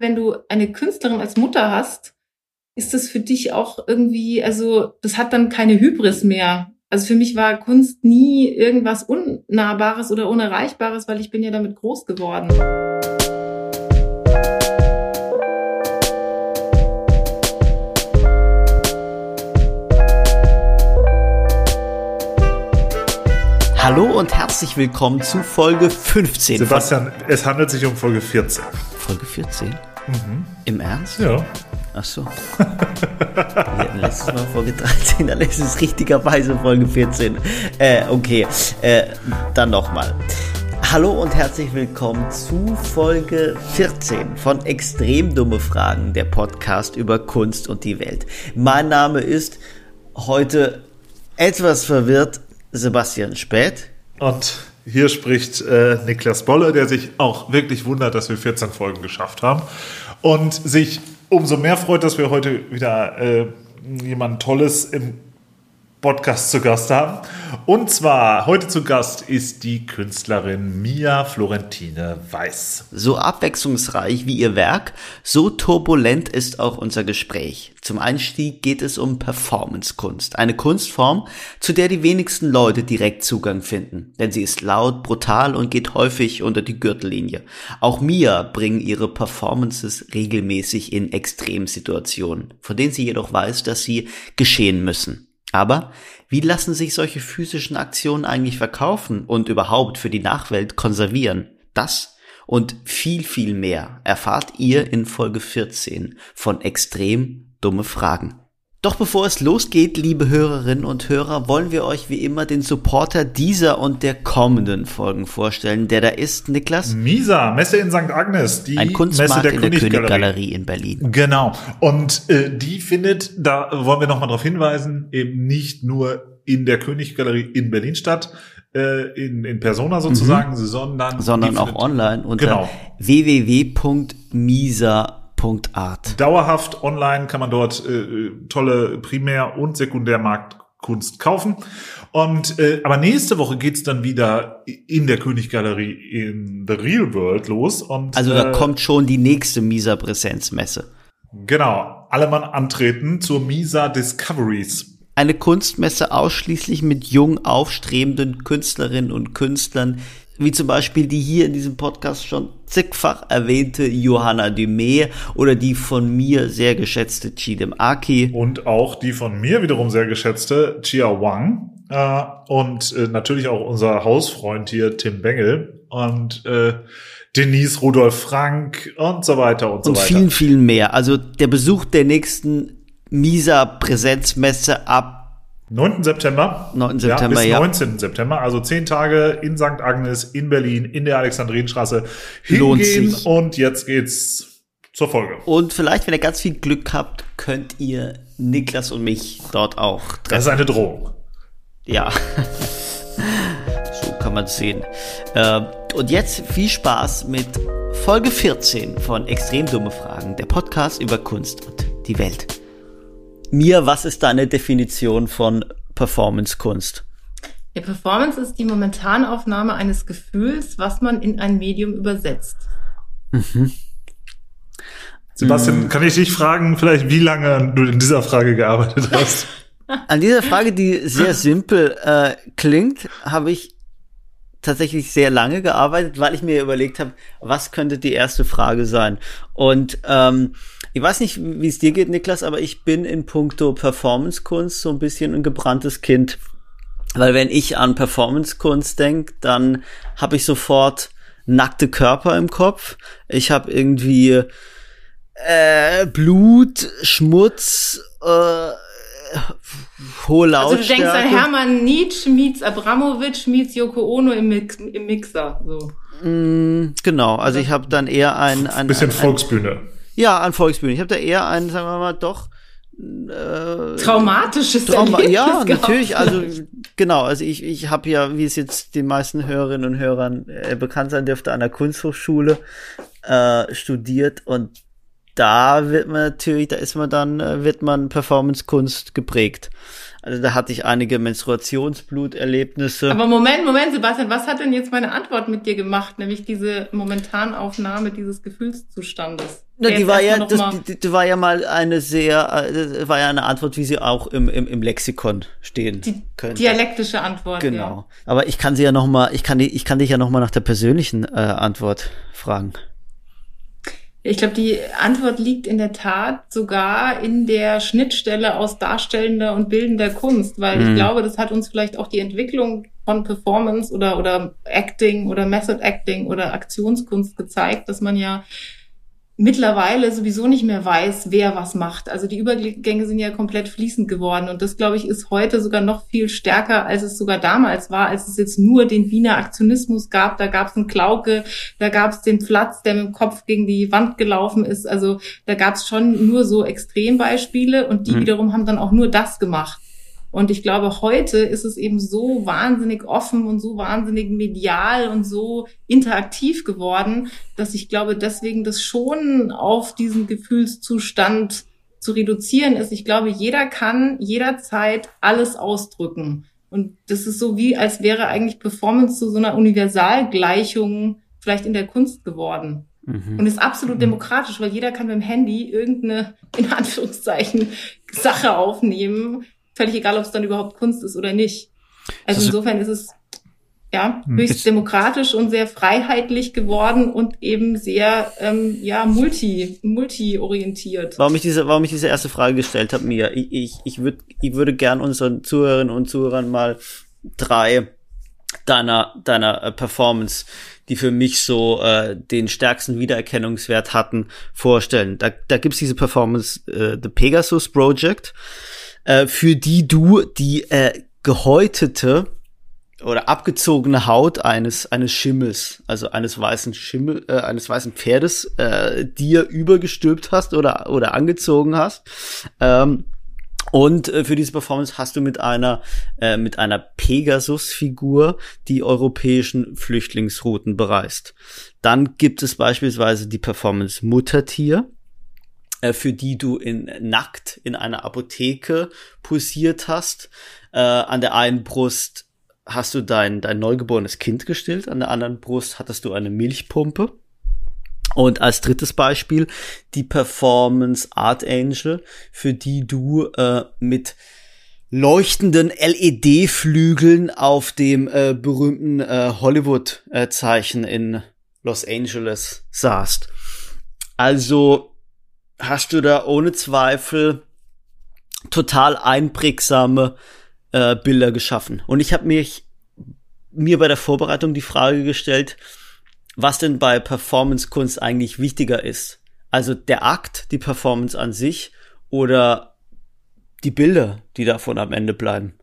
wenn du eine Künstlerin als Mutter hast, ist das für dich auch irgendwie, also das hat dann keine Hybris mehr. Also für mich war Kunst nie irgendwas Unnahbares oder Unerreichbares, weil ich bin ja damit groß geworden. Hallo und herzlich willkommen zu Folge 15. Sebastian, es handelt sich um Folge 14. Folge 14? Mhm. Im Ernst? Ja. Ach so. Wir hatten letztes Mal Folge 13, dann ist es richtigerweise Folge 14. Äh, okay, äh, dann nochmal. Hallo und herzlich willkommen zu Folge 14 von Extrem dumme Fragen, der Podcast über Kunst und die Welt. Mein Name ist heute etwas verwirrt Sebastian Spät. Und hier spricht äh, Niklas Bolle, der sich auch wirklich wundert, dass wir 14 Folgen geschafft haben. Und sich umso mehr freut, dass wir heute wieder äh, jemand Tolles im Podcast zu Gast haben. Und zwar heute zu Gast ist die Künstlerin Mia Florentine Weiß. So abwechslungsreich wie ihr Werk, so turbulent ist auch unser Gespräch. Zum Einstieg geht es um Performancekunst, eine Kunstform, zu der die wenigsten Leute direkt Zugang finden, denn sie ist laut, brutal und geht häufig unter die Gürtellinie. Auch Mia bringen ihre Performances regelmäßig in Extremsituationen, von denen sie jedoch weiß, dass sie geschehen müssen. Aber wie lassen sich solche physischen Aktionen eigentlich verkaufen und überhaupt für die Nachwelt konservieren? Das und viel, viel mehr erfahrt ihr in Folge 14 von Extrem dumme Fragen. Doch bevor es losgeht, liebe Hörerinnen und Hörer, wollen wir euch wie immer den Supporter dieser und der kommenden Folgen vorstellen, der da ist, Niklas. Misa, Messe in St. Agnes, die Ein Kunstmarkt Messe der in der Königgalerie in Berlin. Genau. Und äh, die findet, da wollen wir nochmal darauf hinweisen, eben nicht nur in der Königgalerie in Berlin statt, äh, in, in Persona sozusagen, mhm. sondern sondern auch online unter genau. www.misa Art. Dauerhaft online kann man dort äh, tolle Primär- und Sekundärmarktkunst kaufen. Und äh, aber nächste Woche geht's dann wieder in der Königgalerie in The Real World los. Und, also da äh, kommt schon die nächste Misa Präsenzmesse. Genau, alle Mann antreten zur Misa Discoveries. Eine Kunstmesse ausschließlich mit jung aufstrebenden Künstlerinnen und Künstlern, wie zum Beispiel die hier in diesem Podcast schon zigfach erwähnte Johanna Dumé oder die von mir sehr geschätzte Chidem Aki. Und auch die von mir wiederum sehr geschätzte Chia Wang. Äh, und äh, natürlich auch unser Hausfreund hier Tim Bengel und äh, Denise Rudolf Frank und so weiter und so und weiter. Und vielen, vielen mehr. Also der Besuch der nächsten Misa Präsenzmesse ab 9. September. 9. September, ja. Bis 19. September, also zehn Tage in St. Agnes, in Berlin, in der Alexandrienstraße. Lohnt sich. Und jetzt geht's zur Folge. Und vielleicht, wenn ihr ganz viel Glück habt, könnt ihr Niklas und mich dort auch treffen. Das ist eine Drohung. Ja. so kann man sehen. Äh, und jetzt viel Spaß mit Folge 14 von Extrem dumme Fragen, der Podcast über Kunst und die Welt mir, was ist deine Definition von Performance-Kunst? Ja, Performance ist die Momentanaufnahme eines Gefühls, was man in ein Medium übersetzt. Mhm. Sebastian, kann ich dich fragen, vielleicht wie lange du in dieser Frage gearbeitet hast? An dieser Frage, die sehr simpel äh, klingt, habe ich tatsächlich sehr lange gearbeitet, weil ich mir überlegt habe, was könnte die erste Frage sein. Und ähm, ich weiß nicht, wie es dir geht, Niklas, aber ich bin in puncto Performancekunst so ein bisschen ein gebranntes Kind. Weil wenn ich an Performancekunst denke, dann habe ich sofort nackte Körper im Kopf. Ich habe irgendwie äh, Blut, Schmutz, äh, hohe Lautstärke. Also du denkst an Hermann Nietzsche meets Abramowitsch meets Yoko Ono im, Mix, im Mixer. So. Mm, genau, also ich habe dann eher ein, ein bisschen ein, Volksbühne. Ja, an Volksbühne. Ich habe da eher ein, sagen wir mal, doch äh, traumatisches Trauma Erlebnis Ja, natürlich. Also genau. Also ich, ich habe ja, wie es jetzt den meisten Hörerinnen und Hörern äh, bekannt sein dürfte, an der Kunsthochschule äh, studiert und da wird man natürlich, da ist man dann, äh, wird man Performance-Kunst geprägt. Also da hatte ich einige Menstruationsbluterlebnisse. Aber Moment, Moment, Sebastian, was hat denn jetzt meine Antwort mit dir gemacht? Nämlich diese Momentanaufnahme dieses Gefühlszustandes. Na, die war ja, das, die, die, war ja mal eine sehr, äh, war ja eine Antwort, wie sie auch im, im, im Lexikon stehen die könnte. Dialektische Antwort. Genau. Ja. Aber ich kann sie ja noch mal, ich kann, ich kann dich ja noch mal nach der persönlichen äh, Antwort fragen. Ich glaube, die Antwort liegt in der Tat sogar in der Schnittstelle aus darstellender und bildender Kunst, weil mhm. ich glaube, das hat uns vielleicht auch die Entwicklung von Performance oder, oder Acting oder Method Acting oder Aktionskunst gezeigt, dass man ja mittlerweile sowieso nicht mehr weiß, wer was macht. Also die Übergänge sind ja komplett fließend geworden und das, glaube ich, ist heute sogar noch viel stärker, als es sogar damals war, als es jetzt nur den Wiener Aktionismus gab. Da gab es einen Klauke, da gab es den Platz, der mit dem Kopf gegen die Wand gelaufen ist. Also da gab es schon nur so Extrembeispiele und die mhm. wiederum haben dann auch nur das gemacht. Und ich glaube, heute ist es eben so wahnsinnig offen und so wahnsinnig medial und so interaktiv geworden, dass ich glaube, deswegen das schon auf diesen Gefühlszustand zu reduzieren ist. Ich glaube, jeder kann jederzeit alles ausdrücken. Und das ist so wie, als wäre eigentlich Performance zu so einer Universalgleichung vielleicht in der Kunst geworden. Mhm. Und ist absolut mhm. demokratisch, weil jeder kann mit dem Handy irgendeine, in Anführungszeichen, Sache aufnehmen, völlig egal, ob es dann überhaupt Kunst ist oder nicht. Also insofern ist es ja hm. höchst demokratisch und sehr freiheitlich geworden und eben sehr ähm, ja multi multi orientiert. Warum ich diese warum ich diese erste Frage gestellt habe, Mia, ich ich, ich würde ich würde gern unseren Zuhörerinnen und Zuhörern mal drei deiner deiner äh, Performance, die für mich so äh, den stärksten Wiedererkennungswert hatten, vorstellen. Da da gibt's diese Performance äh, The Pegasus Project äh, für die du die äh, gehäutete oder abgezogene Haut eines eines Schimmels, also eines weißen Schimmel, äh, eines weißen Pferdes, äh, dir übergestülpt hast oder oder angezogen hast. Ähm, und äh, für diese Performance hast du mit einer äh, mit einer Pegasus-Figur die europäischen Flüchtlingsrouten bereist. Dann gibt es beispielsweise die Performance Muttertier für die du in nackt in einer Apotheke posiert hast. Äh, an der einen Brust hast du dein, dein neugeborenes Kind gestillt, an der anderen Brust hattest du eine Milchpumpe. Und als drittes Beispiel die Performance Art Angel, für die du äh, mit leuchtenden LED-Flügeln auf dem äh, berühmten äh, Hollywood-Zeichen in Los Angeles saßt. Also hast du da ohne Zweifel total einprägsame äh, Bilder geschaffen. Und ich habe mich mir bei der Vorbereitung die Frage gestellt, was denn bei Performance-Kunst eigentlich wichtiger ist. Also der Akt, die Performance an sich oder die Bilder, die davon am Ende bleiben.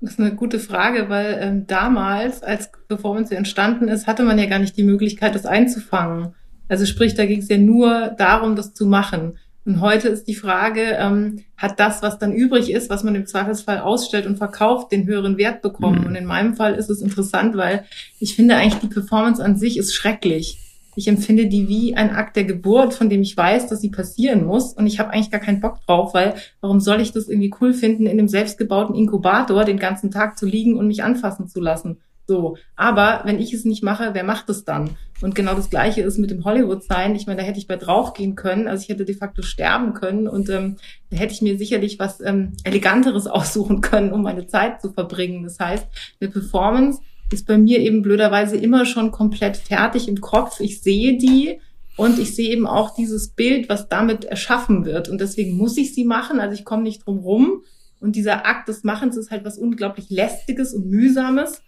Das ist eine gute Frage, weil ähm, damals, als Performance entstanden ist, hatte man ja gar nicht die Möglichkeit, das einzufangen. Also sprich, da ging es ja nur darum, das zu machen. Und heute ist die Frage, ähm, hat das, was dann übrig ist, was man im Zweifelsfall ausstellt und verkauft, den höheren Wert bekommen? Mhm. Und in meinem Fall ist es interessant, weil ich finde eigentlich, die Performance an sich ist schrecklich. Ich empfinde die wie ein Akt der Geburt, von dem ich weiß, dass sie passieren muss. Und ich habe eigentlich gar keinen Bock drauf, weil warum soll ich das irgendwie cool finden, in einem selbstgebauten Inkubator den ganzen Tag zu liegen und mich anfassen zu lassen? So. Aber wenn ich es nicht mache, wer macht es dann? Und genau das Gleiche ist mit dem Hollywood-Sein. Ich meine, da hätte ich bei draufgehen können. Also ich hätte de facto sterben können und ähm, da hätte ich mir sicherlich was ähm, Eleganteres aussuchen können, um meine Zeit zu verbringen. Das heißt, eine Performance ist bei mir eben blöderweise immer schon komplett fertig im Kopf. Ich sehe die und ich sehe eben auch dieses Bild, was damit erschaffen wird. Und deswegen muss ich sie machen. Also ich komme nicht drum rum. Und dieser Akt des Machens ist halt was unglaublich lästiges und mühsames.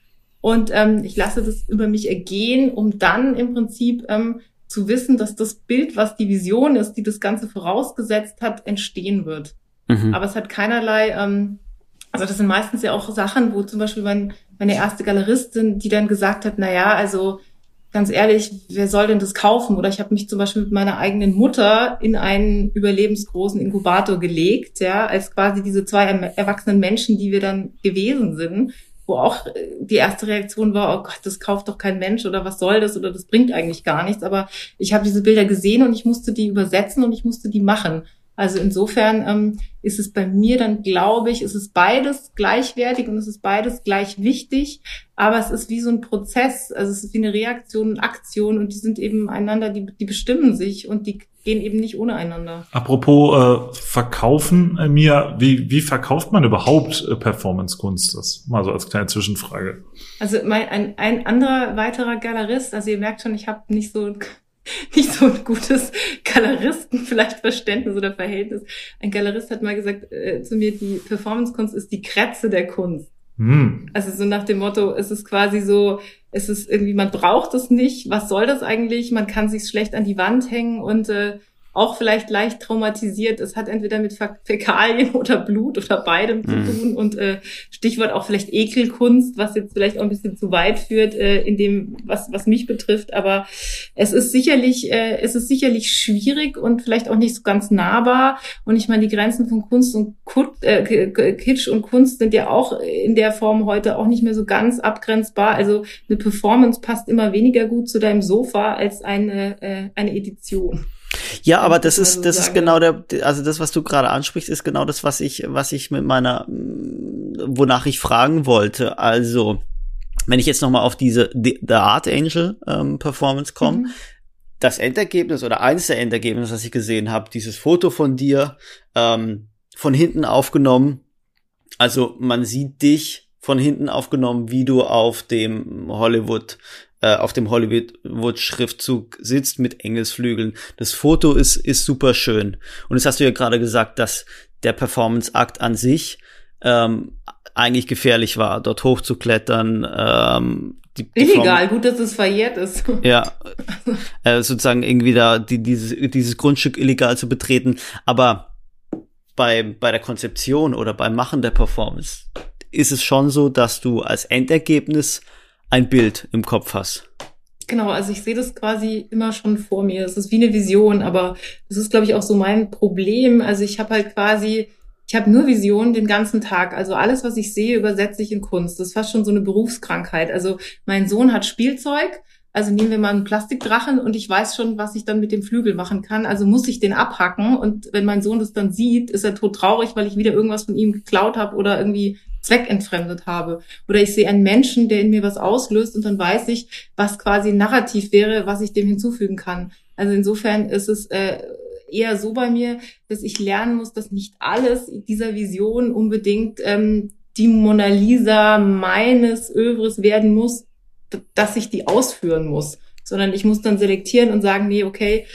Und ähm, ich lasse das über mich ergehen, um dann im Prinzip ähm, zu wissen, dass das Bild, was die Vision ist, die das Ganze vorausgesetzt hat, entstehen wird. Mhm. Aber es hat keinerlei, ähm, also das sind meistens ja auch Sachen, wo zum Beispiel mein, meine erste Galeristin, die dann gesagt hat, na ja, also ganz ehrlich, wer soll denn das kaufen? Oder ich habe mich zum Beispiel mit meiner eigenen Mutter in einen überlebensgroßen Inkubator gelegt, ja, als quasi diese zwei erwachsenen Menschen, die wir dann gewesen sind wo auch äh, die erste Reaktion war, oh Gott, das kauft doch kein Mensch oder was soll das oder das bringt eigentlich gar nichts. Aber ich habe diese Bilder gesehen und ich musste die übersetzen und ich musste die machen. Also insofern ähm, ist es bei mir dann, glaube ich, ist es beides gleichwertig und es ist beides gleich wichtig, aber es ist wie so ein Prozess, also es ist wie eine Reaktion und Aktion und die sind eben einander, die, die bestimmen sich und die gehen eben nicht ohne einander. Apropos äh, Verkaufen, äh, Mia, wie, wie verkauft man überhaupt äh, Performance-Kunst? Das mal so als kleine Zwischenfrage. Also mein, ein, ein anderer weiterer Galerist, also ihr merkt schon, ich habe nicht so nicht so ein gutes Galeristen vielleicht Verständnis oder Verhältnis. Ein Galerist hat mal gesagt äh, zu mir, die Performancekunst ist die Krätze der Kunst. Hm. Also so nach dem Motto, es ist quasi so, es ist irgendwie, man braucht es nicht, was soll das eigentlich? Man kann sich schlecht an die Wand hängen und äh, auch vielleicht leicht traumatisiert. Es hat entweder mit Fäkalien oder Blut oder beidem zu mhm. tun und äh, Stichwort auch vielleicht Ekelkunst, was jetzt vielleicht auch ein bisschen zu weit führt äh, in dem, was was mich betrifft. Aber es ist sicherlich äh, es ist sicherlich schwierig und vielleicht auch nicht so ganz nahbar. Und ich meine, die Grenzen von Kunst und Kut, äh, Kitsch und Kunst sind ja auch in der Form heute auch nicht mehr so ganz abgrenzbar. Also eine Performance passt immer weniger gut zu deinem Sofa als eine äh, eine Edition. Ja, aber das ist, das ist genau der, also das, was du gerade ansprichst, ist genau das, was ich, was ich mit meiner, wonach ich fragen wollte. Also, wenn ich jetzt nochmal auf diese The Art Angel ähm, Performance komme, mhm. das Endergebnis oder eines der Endergebnisse, was ich gesehen habe, dieses Foto von dir ähm, von hinten aufgenommen. Also man sieht dich von hinten aufgenommen, wie du auf dem Hollywood äh, auf dem Hollywood-Schriftzug sitzt mit Engelsflügeln. Das Foto ist, ist super schön. Und das hast du ja gerade gesagt, dass der Performance-Akt an sich ähm, eigentlich gefährlich war, dort hochzuklettern. Ähm, die Illegal, gut, dass es verjährt ist. Ja, äh, sozusagen irgendwie da die, dieses, dieses Grundstück illegal zu betreten. Aber bei, bei der Konzeption oder beim Machen der Performance ist es schon so, dass du als Endergebnis ein Bild im Kopf hast. Genau, also ich sehe das quasi immer schon vor mir. Es ist wie eine Vision, aber das ist, glaube ich, auch so mein Problem. Also ich habe halt quasi, ich habe nur Visionen den ganzen Tag. Also alles, was ich sehe, übersetze ich in Kunst. Das ist fast schon so eine Berufskrankheit. Also mein Sohn hat Spielzeug. Also nehmen wir mal einen Plastikdrachen und ich weiß schon, was ich dann mit dem Flügel machen kann. Also muss ich den abhacken und wenn mein Sohn das dann sieht, ist er tot traurig, weil ich wieder irgendwas von ihm geklaut habe oder irgendwie zweckentfremdet habe. Oder ich sehe einen Menschen, der in mir was auslöst und dann weiß ich, was quasi Narrativ wäre, was ich dem hinzufügen kann. Also insofern ist es äh, eher so bei mir, dass ich lernen muss, dass nicht alles dieser Vision unbedingt ähm, die Mona Lisa meines Övres werden muss, dass ich die ausführen muss, sondern ich muss dann selektieren und sagen, nee, okay,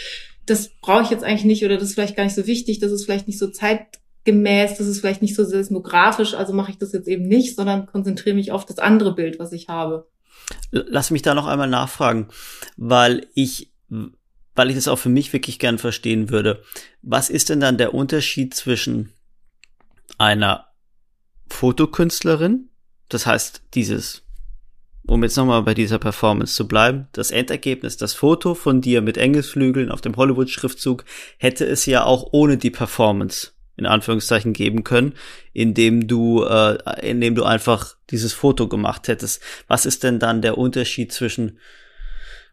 das brauche ich jetzt eigentlich nicht oder das ist vielleicht gar nicht so wichtig, das ist vielleicht nicht so zeit gemäß, das ist vielleicht nicht so seismografisch, also mache ich das jetzt eben nicht, sondern konzentriere mich auf das andere Bild, was ich habe. Lass mich da noch einmal nachfragen, weil ich, weil ich das auch für mich wirklich gern verstehen würde. Was ist denn dann der Unterschied zwischen einer Fotokünstlerin, das heißt dieses, um jetzt nochmal bei dieser Performance zu bleiben, das Endergebnis, das Foto von dir mit Engelsflügeln auf dem Hollywood-Schriftzug hätte es ja auch ohne die Performance in Anführungszeichen geben können, indem du, äh, indem du einfach dieses Foto gemacht hättest. Was ist denn dann der Unterschied zwischen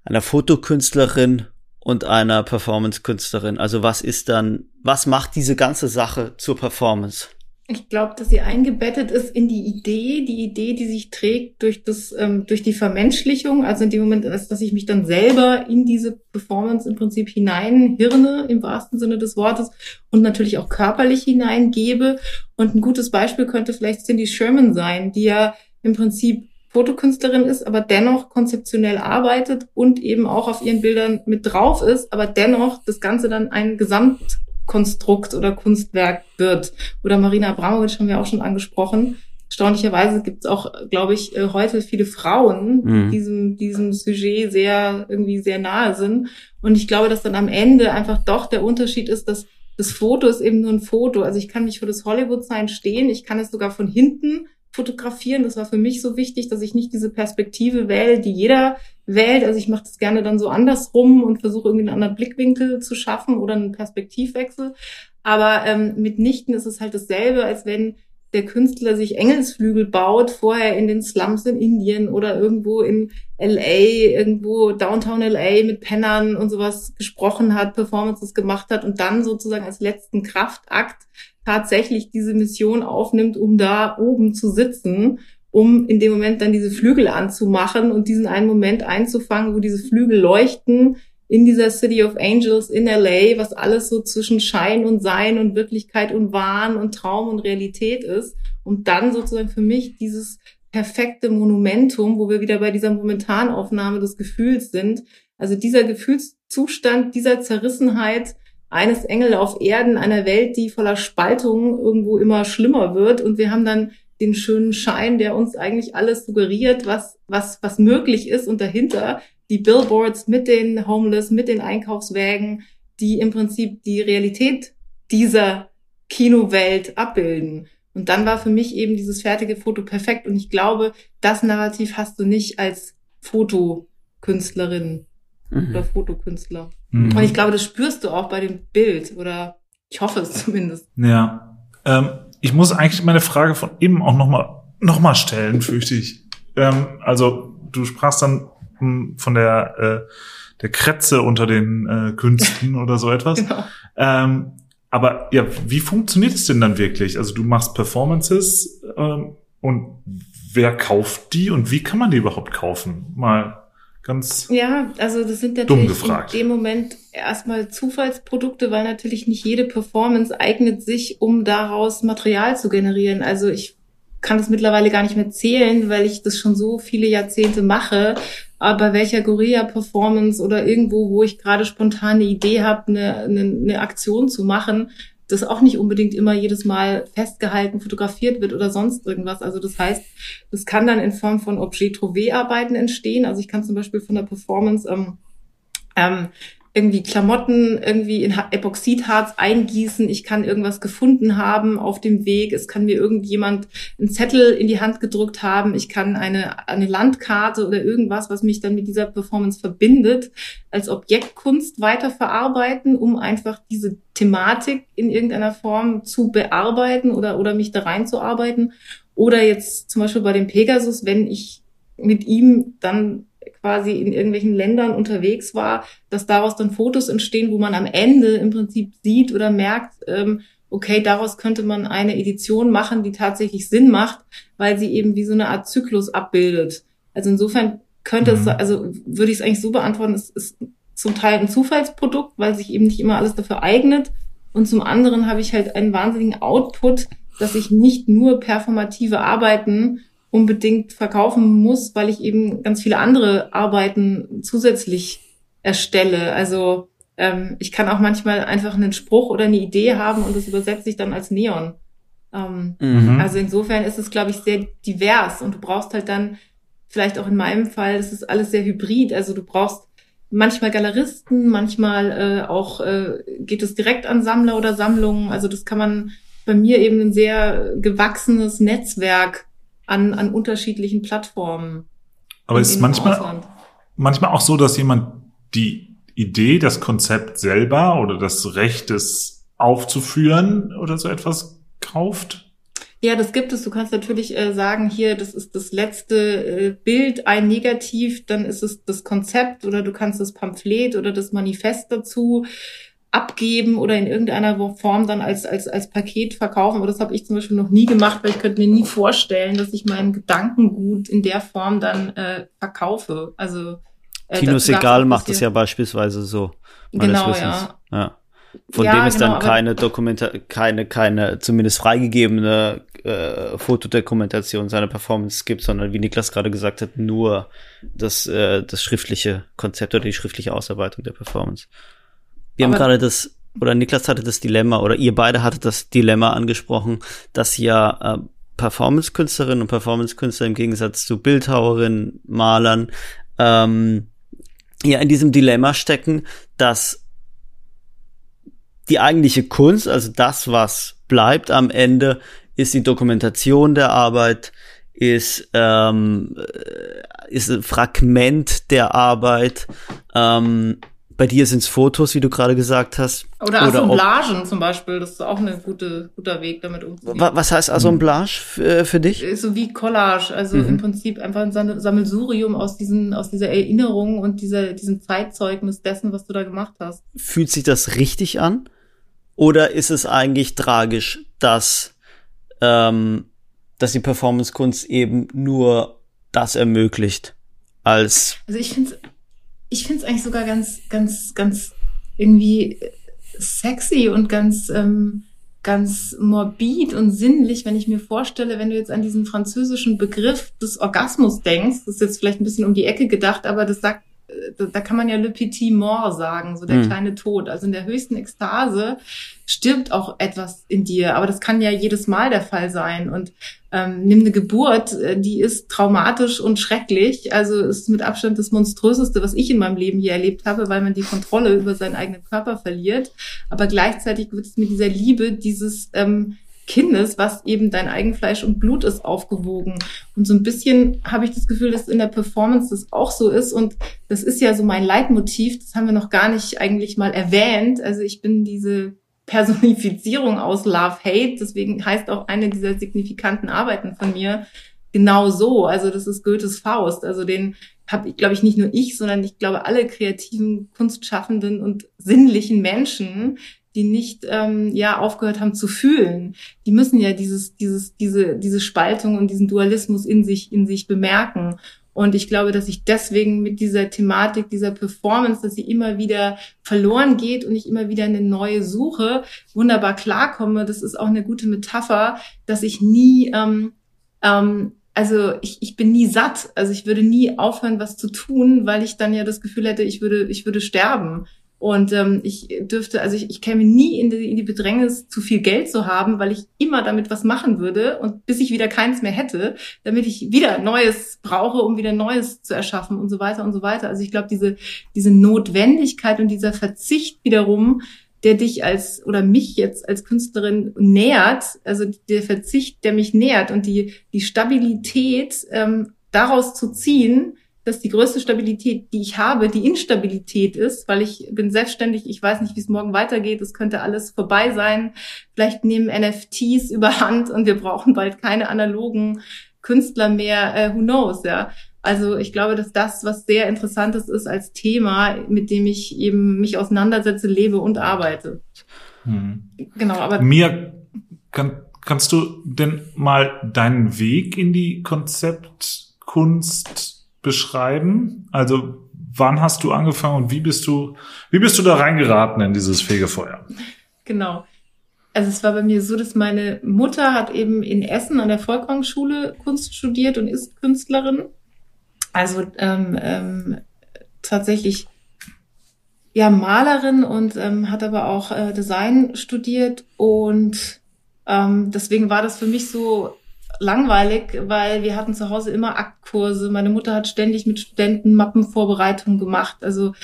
einer Fotokünstlerin und einer Performance-Künstlerin? Also was ist dann, was macht diese ganze Sache zur Performance? Ich glaube, dass sie eingebettet ist in die Idee, die Idee, die sich trägt durch das, ähm, durch die Vermenschlichung. Also in dem Moment, dass, ich mich dann selber in diese Performance im Prinzip hineinhirne, im wahrsten Sinne des Wortes, und natürlich auch körperlich hineingebe. Und ein gutes Beispiel könnte vielleicht Cindy Sherman sein, die ja im Prinzip Fotokünstlerin ist, aber dennoch konzeptionell arbeitet und eben auch auf ihren Bildern mit drauf ist, aber dennoch das Ganze dann ein Gesamt Konstrukt oder Kunstwerk wird. Oder Marina Abramovic haben wir auch schon angesprochen. Erstaunlicherweise gibt es auch, glaube ich, äh, heute viele Frauen, mhm. die diesem, diesem Sujet sehr, irgendwie sehr nahe sind. Und ich glaube, dass dann am Ende einfach doch der Unterschied ist, dass das Foto ist eben nur ein Foto. Also ich kann mich für das Hollywood-Sein stehen. Ich kann es sogar von hinten fotografieren. Das war für mich so wichtig, dass ich nicht diese Perspektive wähle, die jeder wählt. Also ich mache das gerne dann so andersrum und versuche irgendwie einen anderen Blickwinkel zu schaffen oder einen Perspektivwechsel. Aber ähm, mitnichten ist es halt dasselbe, als wenn der Künstler sich Engelsflügel baut, vorher in den Slums in Indien oder irgendwo in LA, irgendwo Downtown LA mit Pennern und sowas gesprochen hat, Performances gemacht hat und dann sozusagen als letzten Kraftakt tatsächlich diese Mission aufnimmt, um da oben zu sitzen, um in dem Moment dann diese Flügel anzumachen und diesen einen Moment einzufangen, wo diese Flügel leuchten in dieser City of Angels in LA, was alles so zwischen Schein und Sein und Wirklichkeit und Wahn und Traum und Realität ist. Und dann sozusagen für mich dieses perfekte Monumentum, wo wir wieder bei dieser Momentanaufnahme des Gefühls sind. Also dieser Gefühlszustand, dieser Zerrissenheit eines Engel auf Erden, einer Welt, die voller Spaltungen irgendwo immer schlimmer wird. Und wir haben dann den schönen Schein, der uns eigentlich alles suggeriert, was, was, was möglich ist. Und dahinter die Billboards mit den Homeless, mit den Einkaufswägen, die im Prinzip die Realität dieser Kinowelt abbilden. Und dann war für mich eben dieses fertige Foto perfekt. Und ich glaube, das Narrativ hast du nicht als Fotokünstlerin mhm. oder Fotokünstler. Mhm. Und ich glaube, das spürst du auch bei dem Bild oder ich hoffe es zumindest. Ja. Ähm, ich muss eigentlich meine Frage von eben auch nochmal noch mal stellen, fürchte ich. Ähm, also du sprachst dann von der, äh, der Kretze unter den äh, Künsten oder so etwas. Genau. Ähm, aber ja, wie funktioniert es denn dann wirklich? Also du machst Performances ähm, und wer kauft die und wie kann man die überhaupt kaufen? Mal ganz ja, also das sind natürlich in dem Moment erstmal Zufallsprodukte, weil natürlich nicht jede Performance eignet sich, um daraus Material zu generieren. Also ich kann das mittlerweile gar nicht mehr zählen, weil ich das schon so viele Jahrzehnte mache. Aber welcher Gorilla-Performance oder irgendwo, wo ich gerade spontan eine Idee habe, eine, eine, eine Aktion zu machen, das auch nicht unbedingt immer jedes Mal festgehalten, fotografiert wird oder sonst irgendwas. Also das heißt, das kann dann in Form von Objet-Trouvé-Arbeiten entstehen. Also ich kann zum Beispiel von der Performance ähm, ähm, irgendwie Klamotten irgendwie in Epoxidharz eingießen. Ich kann irgendwas gefunden haben auf dem Weg. Es kann mir irgendjemand einen Zettel in die Hand gedrückt haben. Ich kann eine, eine Landkarte oder irgendwas, was mich dann mit dieser Performance verbindet, als Objektkunst weiterverarbeiten, um einfach diese Thematik in irgendeiner Form zu bearbeiten oder, oder mich da reinzuarbeiten. Oder jetzt zum Beispiel bei dem Pegasus, wenn ich mit ihm dann quasi in irgendwelchen Ländern unterwegs war, dass daraus dann Fotos entstehen, wo man am Ende im Prinzip sieht oder merkt, ähm, okay, daraus könnte man eine Edition machen, die tatsächlich Sinn macht, weil sie eben wie so eine Art Zyklus abbildet. Also insofern könnte mhm. es, also würde ich es eigentlich so beantworten, es ist zum Teil ein Zufallsprodukt, weil sich eben nicht immer alles dafür eignet. Und zum anderen habe ich halt einen wahnsinnigen Output, dass ich nicht nur performative Arbeiten unbedingt verkaufen muss, weil ich eben ganz viele andere Arbeiten zusätzlich erstelle. Also ähm, ich kann auch manchmal einfach einen Spruch oder eine Idee haben und das übersetze ich dann als Neon. Ähm, mhm. Also insofern ist es, glaube ich, sehr divers und du brauchst halt dann, vielleicht auch in meinem Fall, das ist alles sehr hybrid. Also du brauchst manchmal Galeristen, manchmal äh, auch äh, geht es direkt an Sammler oder Sammlungen. Also das kann man bei mir eben ein sehr gewachsenes Netzwerk an, an unterschiedlichen Plattformen. Aber ist manchmal, manchmal auch so, dass jemand die Idee, das Konzept selber oder das Recht, es aufzuführen oder so etwas kauft? Ja, das gibt es. Du kannst natürlich äh, sagen, hier, das ist das letzte äh, Bild, ein Negativ, dann ist es das Konzept oder du kannst das Pamphlet oder das Manifest dazu abgeben oder in irgendeiner Form dann als, als, als Paket verkaufen. Aber das habe ich zum Beispiel noch nie gemacht, weil ich könnte mir nie vorstellen, dass ich meinen Gedankengut in der Form dann äh, verkaufe. Also äh, Tino Segal macht es ja beispielsweise so. Genau, ja. ja. Von ja, dem es genau, dann keine Dokumenta keine, keine zumindest freigegebene äh, Fotodokumentation seiner Performance gibt, sondern wie Niklas gerade gesagt hat, nur das, äh, das schriftliche Konzept oder die schriftliche Ausarbeitung der Performance. Wir haben gerade das, oder Niklas hatte das Dilemma, oder ihr beide hattet das Dilemma angesprochen, dass ja äh, Performance-Künstlerinnen und Performance-Künstler im Gegensatz zu Bildhauerinnen, Malern, ähm, ja in diesem Dilemma stecken, dass die eigentliche Kunst, also das, was bleibt am Ende, ist die Dokumentation der Arbeit, ist, ähm, ist ein Fragment der Arbeit, ähm, Bei dir sind es Fotos, wie du gerade gesagt hast. Oder, Assemblagen zum Beispiel. Das ist auch ein gute, guter Weg, damit umzugehen. Was heißt Assemblage für, für dich? So wie Collage. Also mhm. im Prinzip einfach ein Sammelsurium aus, diesen, aus dieser Erinnerung und dieser, diesem Zeitzeugnis dessen, was du da gemacht hast. Fühlt sich das richtig an? Oder ist es eigentlich tragisch, dass, ähm, dass die Performance-Kunst eben nur das ermöglicht? Als also ich finde ich finde es eigentlich sogar ganz, ganz, ganz irgendwie sexy und ganz, ähm, ganz morbid und sinnlich, wenn ich mir vorstelle, wenn du jetzt an diesen französischen Begriff des Orgasmus denkst, das ist jetzt vielleicht ein bisschen um die Ecke gedacht, aber das sagt da kann man ja Le Petit Mort sagen, so der mhm. kleine Tod. Also in der höchsten Ekstase stirbt auch etwas in dir, aber das kann ja jedes Mal der Fall sein. Und ähm, nimm eine Geburt, äh, die ist traumatisch und schrecklich. Also ist mit Abstand das monströseste, was ich in meinem Leben hier erlebt habe, weil man die Kontrolle über seinen eigenen Körper verliert. Aber gleichzeitig wird es mit dieser Liebe dieses ähm, Kindes, was eben dein Eigenfleisch und Blut ist, aufgewogen. Und so ein bisschen habe ich das Gefühl, dass in der Performance das auch so ist. Und das ist ja so mein Leitmotiv. Das haben wir noch gar nicht eigentlich mal erwähnt. Also ich bin diese Personifizierung aus Love Hate. Deswegen heißt auch eine dieser signifikanten Arbeiten von mir genau so. Also das ist Goethes Faust. Also den habe ich, glaube ich, nicht nur ich, sondern ich glaube alle kreativen, kunstschaffenden und sinnlichen Menschen, die nicht ähm, ja aufgehört haben zu fühlen. Die müssen ja dieses dieses diese diese Spaltung und diesen Dualismus in sich in sich bemerken. Und ich glaube, dass ich deswegen mit dieser Thematik, dieser Performance, dass sie immer wieder verloren geht und ich immer wieder eine neue suche, wunderbar klarkomme. Das ist auch eine gute Metapher, dass ich nie, ähm, ähm, also ich, ich bin nie satt. Also ich würde nie aufhören, was zu tun, weil ich dann ja das Gefühl hätte, ich würde, ich würde sterben. Und ähm, ich dürfte, also ich, ich käme nie in die, in die Bedrängnis, zu viel Geld zu haben, weil ich immer damit was machen würde und bis ich wieder keins mehr hätte, damit ich wieder Neues brauche, um wieder Neues zu erschaffen und so weiter und so weiter. Also ich glaube, diese, diese Notwendigkeit und dieser Verzicht wiederum, der dich als oder mich jetzt als Künstlerin nährt, also der Verzicht, der mich nährt und die, die Stabilität ähm, daraus zu ziehen, dass die größte Stabilität, die ich habe, die Instabilität ist, weil ich bin selbstständig, ich weiß nicht, wie es morgen weitergeht, es könnte alles vorbei sein. Vielleicht nehmen NFTs überhand und wir brauchen bald keine analogen Künstler mehr, äh, who knows, ja. Also ich glaube, dass das was sehr Interessantes ist als Thema, mit dem ich eben mich auseinandersetze, lebe und arbeite. Hm. Genau, aber mir kann, kannst du denn mal deinen Weg in die Konzeptkunst beschreiben? Also wann hast du angefangen und wie bist du, wie bist du da reingeraten in dieses Fegefeuer? Genau. Also es war bei mir so, dass meine Mutter hat eben in Essen an der Volkwang-Schule Kunst studiert und ist Künstlerin. Also ähm, ähm, tatsächlich ja Malerin und ähm, hat aber auch äh, Design studiert und ähm, deswegen war das für mich so langweilig, weil wir hatten zu Hause immer Aktkurse. Meine Mutter hat ständig mit Studenten Mappenvorbereitungen gemacht. Also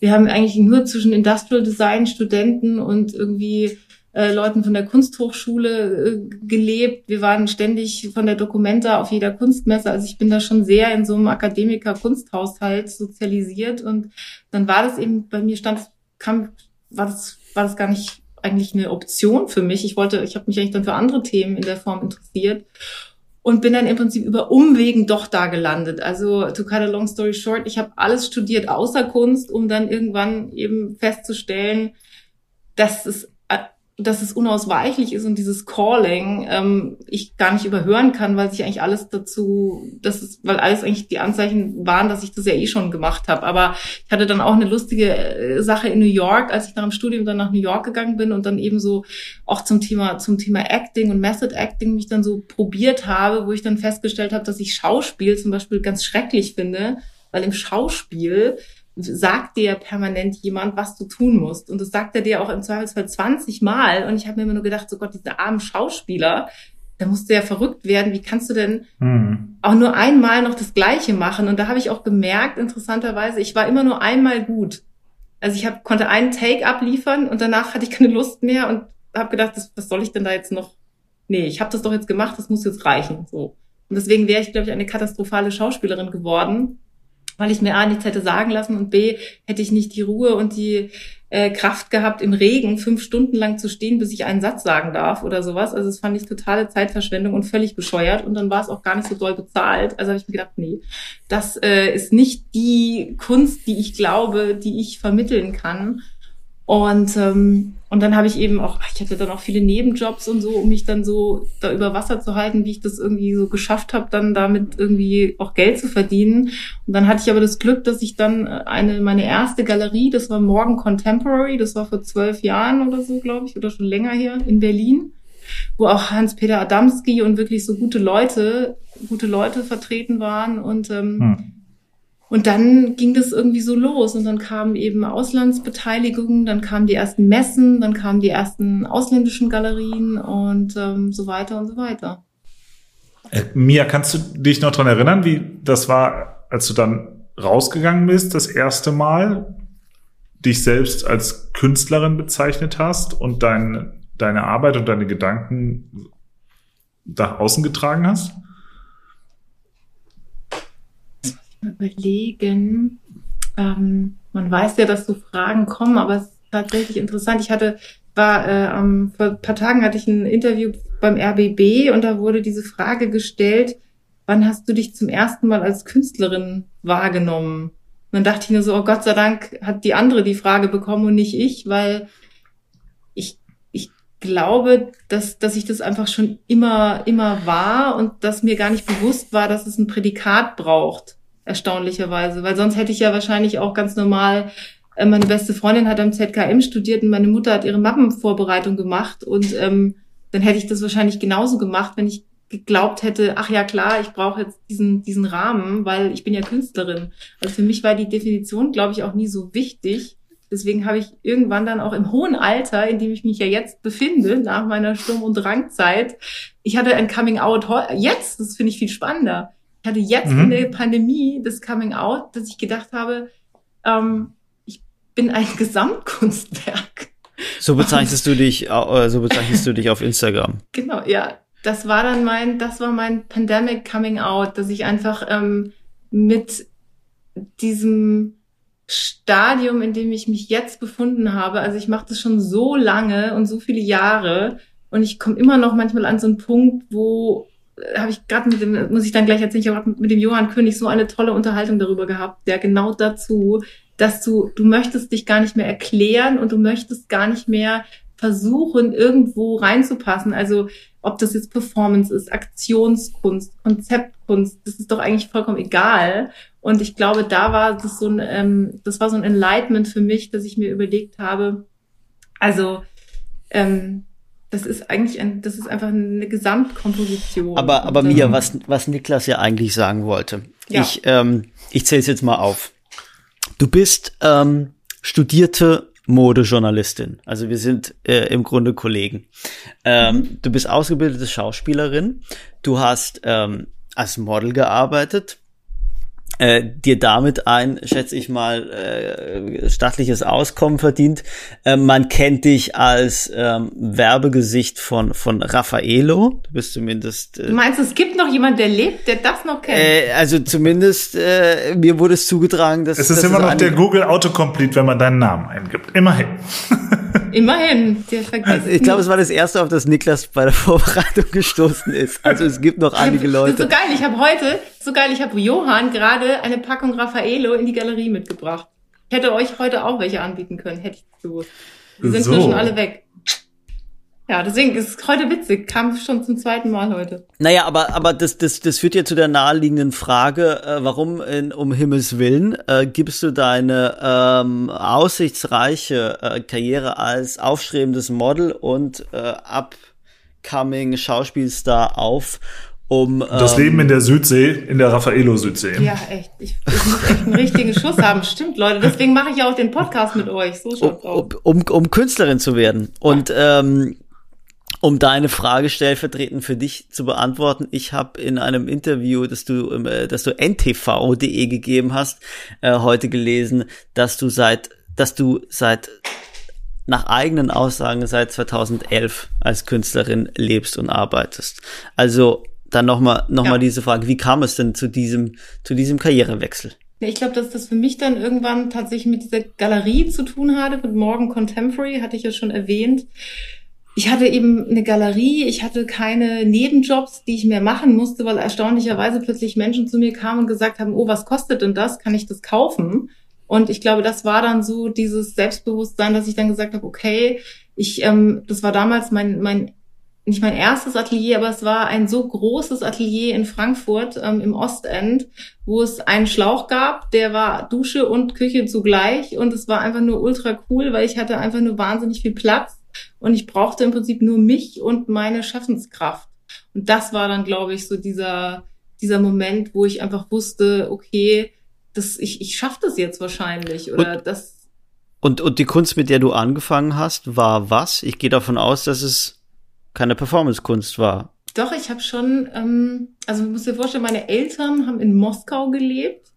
wir haben eigentlich nur zwischen Industrial Design Studenten und irgendwie äh, Leuten von der Kunsthochschule äh, gelebt. Wir waren ständig von der Documenta auf jeder Kunstmesse. Also ich bin da schon sehr in so einem Akademiker-Kunsthaushalt sozialisiert. Und dann war das eben, bei mir stand, kam, war das, war das gar nicht eigentlich eine Option für mich. Ich wollte, ich habe mich eigentlich dann für andere Themen in der Form interessiert und bin dann im Prinzip über Umwegen doch da gelandet. Also to cut a long story short, ich habe alles studiert außer Kunst, um dann irgendwann eben festzustellen, dass es dass es unausweichlich ist und dieses Calling ähm, ich gar nicht überhören kann, weil sich eigentlich alles dazu, das ist, weil alles eigentlich die Anzeichen waren, dass ich das ja eh schon gemacht habe. Aber ich hatte dann auch eine lustige äh, Sache in New York, als ich nach dem Studium dann nach New York gegangen bin und dann eben so auch zum Thema zum Thema Acting und Method Acting mich dann so probiert habe, wo ich dann festgestellt habe, dass ich Schauspiel zum Beispiel ganz schrecklich finde, weil im Schauspiel sagt dir permanent jemand, was du tun musst. Und das sagt er dir auch im Zweifelsfall 20 Mal. Und ich habe mir immer nur gedacht, so Gott, diese armen Schauspieler, da musst du ja verrückt werden. Wie kannst du denn mhm. auch nur einmal noch das Gleiche machen? Und da habe ich auch gemerkt, interessanterweise, ich war immer nur einmal gut. Also ich hab, konnte einen Take abliefern und danach hatte ich keine Lust mehr und habe gedacht, das, was soll ich denn da jetzt noch? Nee, ich habe das doch jetzt gemacht, das muss jetzt reichen. So. Und deswegen wäre ich, glaube ich, eine katastrophale Schauspielerin geworden weil ich mir A nichts hätte sagen lassen und B hätte ich nicht die Ruhe und die äh, Kraft gehabt, im Regen fünf Stunden lang zu stehen, bis ich einen Satz sagen darf oder sowas. Also das fand ich totale Zeitverschwendung und völlig bescheuert. Und dann war es auch gar nicht so doll bezahlt. Also habe ich mir gedacht, nee, das äh, ist nicht die Kunst, die ich glaube, die ich vermitteln kann. Und, ähm, und dann habe ich eben auch, ich hatte dann auch viele Nebenjobs und so, um mich dann so da über Wasser zu halten, wie ich das irgendwie so geschafft habe, dann damit irgendwie auch Geld zu verdienen. Und dann hatte ich aber das Glück, dass ich dann äh, eine meine erste Galerie, das war Morgen Contemporary, das war vor zwölf Jahren oder so, glaube ich, oder schon länger hier in Berlin, wo auch Hans-Peter Adamski und wirklich so gute Leute, gute Leute vertreten waren und ähm, hm und dann ging das irgendwie so los und dann kamen eben Auslandsbeteiligungen, dann kamen die ersten Messen, dann kamen die ersten ausländischen Galerien und ähm, so weiter und so weiter. Äh, Mia, kannst du dich noch dran erinnern, wie das war, als du dann rausgegangen bist, das erste Mal, dich selbst als Künstlerin bezeichnet hast und dein, deine Arbeit und deine Gedanken nach außen getragen hast? Überlegen. Ähm, man weiß ja, dass so Fragen kommen, aber es ist tatsächlich interessant. Ich hatte, war äh, um, vor ein paar Tagen hatte ich ein Interview beim RBB und da wurde diese Frage gestellt, wann hast du dich zum ersten Mal als Künstlerin wahrgenommen? Und dann dachte ich mir so, oh Gott sei Dank hat die andere die Frage bekommen und nicht ich, weil ich, ich glaube, dass, dass ich das einfach schon immer, immer war und dass mir gar nicht bewusst war, dass es ein Prädikat braucht erstaunlicherweise, weil sonst hätte ich ja wahrscheinlich auch ganz normal äh, meine beste Freundin hat am ZKM studiert und meine Mutter hat ihre Mappenvorbereitung gemacht und ähm, dann hätte ich das wahrscheinlich genauso gemacht, wenn ich geglaubt hätte, ach ja klar, ich brauche jetzt diesen diesen Rahmen, weil ich bin ja Künstlerin. Also für mich war die Definition, glaube ich, auch nie so wichtig. Deswegen habe ich irgendwann dann auch im hohen Alter, in dem ich mich ja jetzt befinde, nach meiner Sturm- und Drangzeit, ich hatte ein Coming Out jetzt, das finde ich viel spannender. Ich hatte jetzt mhm. in der Pandemie das Coming Out, dass ich gedacht habe, ähm, ich bin ein Gesamtkunstwerk. So bezeichnest du dich, äh, so bezeichnest du dich auf Instagram. Genau, ja. Das war dann mein, das war mein Pandemic Coming Out, dass ich einfach ähm, mit diesem Stadium, in dem ich mich jetzt befunden habe, also ich mache das schon so lange und so viele Jahre und ich komme immer noch manchmal an so einen Punkt, wo habe ich gerade mit dem, muss ich dann gleich erzählen, ich habe mit dem Johann König so eine tolle Unterhaltung darüber gehabt, der genau dazu, dass du, du möchtest dich gar nicht mehr erklären und du möchtest gar nicht mehr versuchen, irgendwo reinzupassen. Also ob das jetzt Performance ist, Aktionskunst, Konzeptkunst, das ist doch eigentlich vollkommen egal. Und ich glaube, da war das so ein, ähm, das war so ein Enlightenment für mich, dass ich mir überlegt habe, also ähm, das ist eigentlich ein, das ist einfach eine Gesamtkomposition. Aber, aber und, Mia, was, was Niklas ja eigentlich sagen wollte. Ja. Ich, ähm, ich zähle es jetzt mal auf. Du bist ähm, studierte Modejournalistin. Also wir sind äh, im Grunde Kollegen. Ähm, mhm. Du bist ausgebildete Schauspielerin. Du hast ähm, als Model gearbeitet äh, dir damit ein, schätze ich mal, äh, stattliches Auskommen verdient. Äh, man kennt dich als ähm, Werbegesicht von von Raffaello. Du bist zumindest. Äh, du meinst, es gibt noch jemand, der lebt, der das noch kennt? Äh, also zumindest äh, mir wurde es zugetragen, dass es ist immer noch der Google Autocomplete, wenn man deinen Namen eingibt. Immerhin. Immerhin. Der also ich glaube, es war das erste, auf das Niklas bei der Vorbereitung gestoßen ist. Also es gibt noch einige Leute. Das ist so geil. Ich habe heute, so geil, ich habe Johann gerade eine Packung Raffaello in die Galerie mitgebracht. Ich hätte euch heute auch welche anbieten können, hätte ich gewusst. Die sind so. schon alle weg. Ja, deswegen ist es heute witzig, kam schon zum zweiten Mal heute. Naja, aber, aber das, das, das führt ja zu der naheliegenden Frage, äh, warum in, um Himmels Willen äh, gibst du deine ähm, aussichtsreiche äh, Karriere als aufstrebendes Model und äh, upcoming Schauspielstar auf, um das ähm, Leben in der Südsee, in der Raffaello-Südsee. Ja, echt. Ich, ich muss echt einen richtigen Schuss haben. Stimmt, Leute. Deswegen mache ich ja auch den Podcast mit euch. So um, um, um Künstlerin zu werden. Und ähm, um deine Frage stellvertretend für dich zu beantworten, ich habe in einem Interview, das du, äh, das du ntv.de gegeben hast, äh, heute gelesen, dass du seit, dass du seit nach eigenen Aussagen seit 2011 als Künstlerin lebst und arbeitest. Also dann nochmal noch ja. mal diese Frage, wie kam es denn zu diesem, zu diesem Karrierewechsel? Ja, ich glaube, dass das für mich dann irgendwann tatsächlich mit dieser Galerie zu tun hatte, mit Morgan Contemporary, hatte ich ja schon erwähnt. Ich hatte eben eine Galerie, ich hatte keine Nebenjobs, die ich mehr machen musste, weil erstaunlicherweise plötzlich Menschen zu mir kamen und gesagt haben, oh, was kostet denn das? Kann ich das kaufen? Und ich glaube, das war dann so dieses Selbstbewusstsein, dass ich dann gesagt habe, okay, ich, ähm, das war damals mein, mein nicht mein erstes Atelier, aber es war ein so großes Atelier in Frankfurt ähm, im Ostend, wo es einen Schlauch gab, der war Dusche und Küche zugleich und es war einfach nur ultra cool, weil ich hatte einfach nur wahnsinnig viel Platz und ich brauchte im Prinzip nur mich und meine Schaffenskraft. Und das war dann, glaube ich, so dieser, dieser Moment, wo ich einfach wusste, okay, das, ich, ich schaffe das jetzt wahrscheinlich oder und, das. Und, und die Kunst, mit der du angefangen hast, war was? Ich gehe davon aus, dass es keine Performance-Kunst war. Doch, ich habe schon, ähm, also du musst dir vorstellen, meine Eltern haben in Moskau gelebt.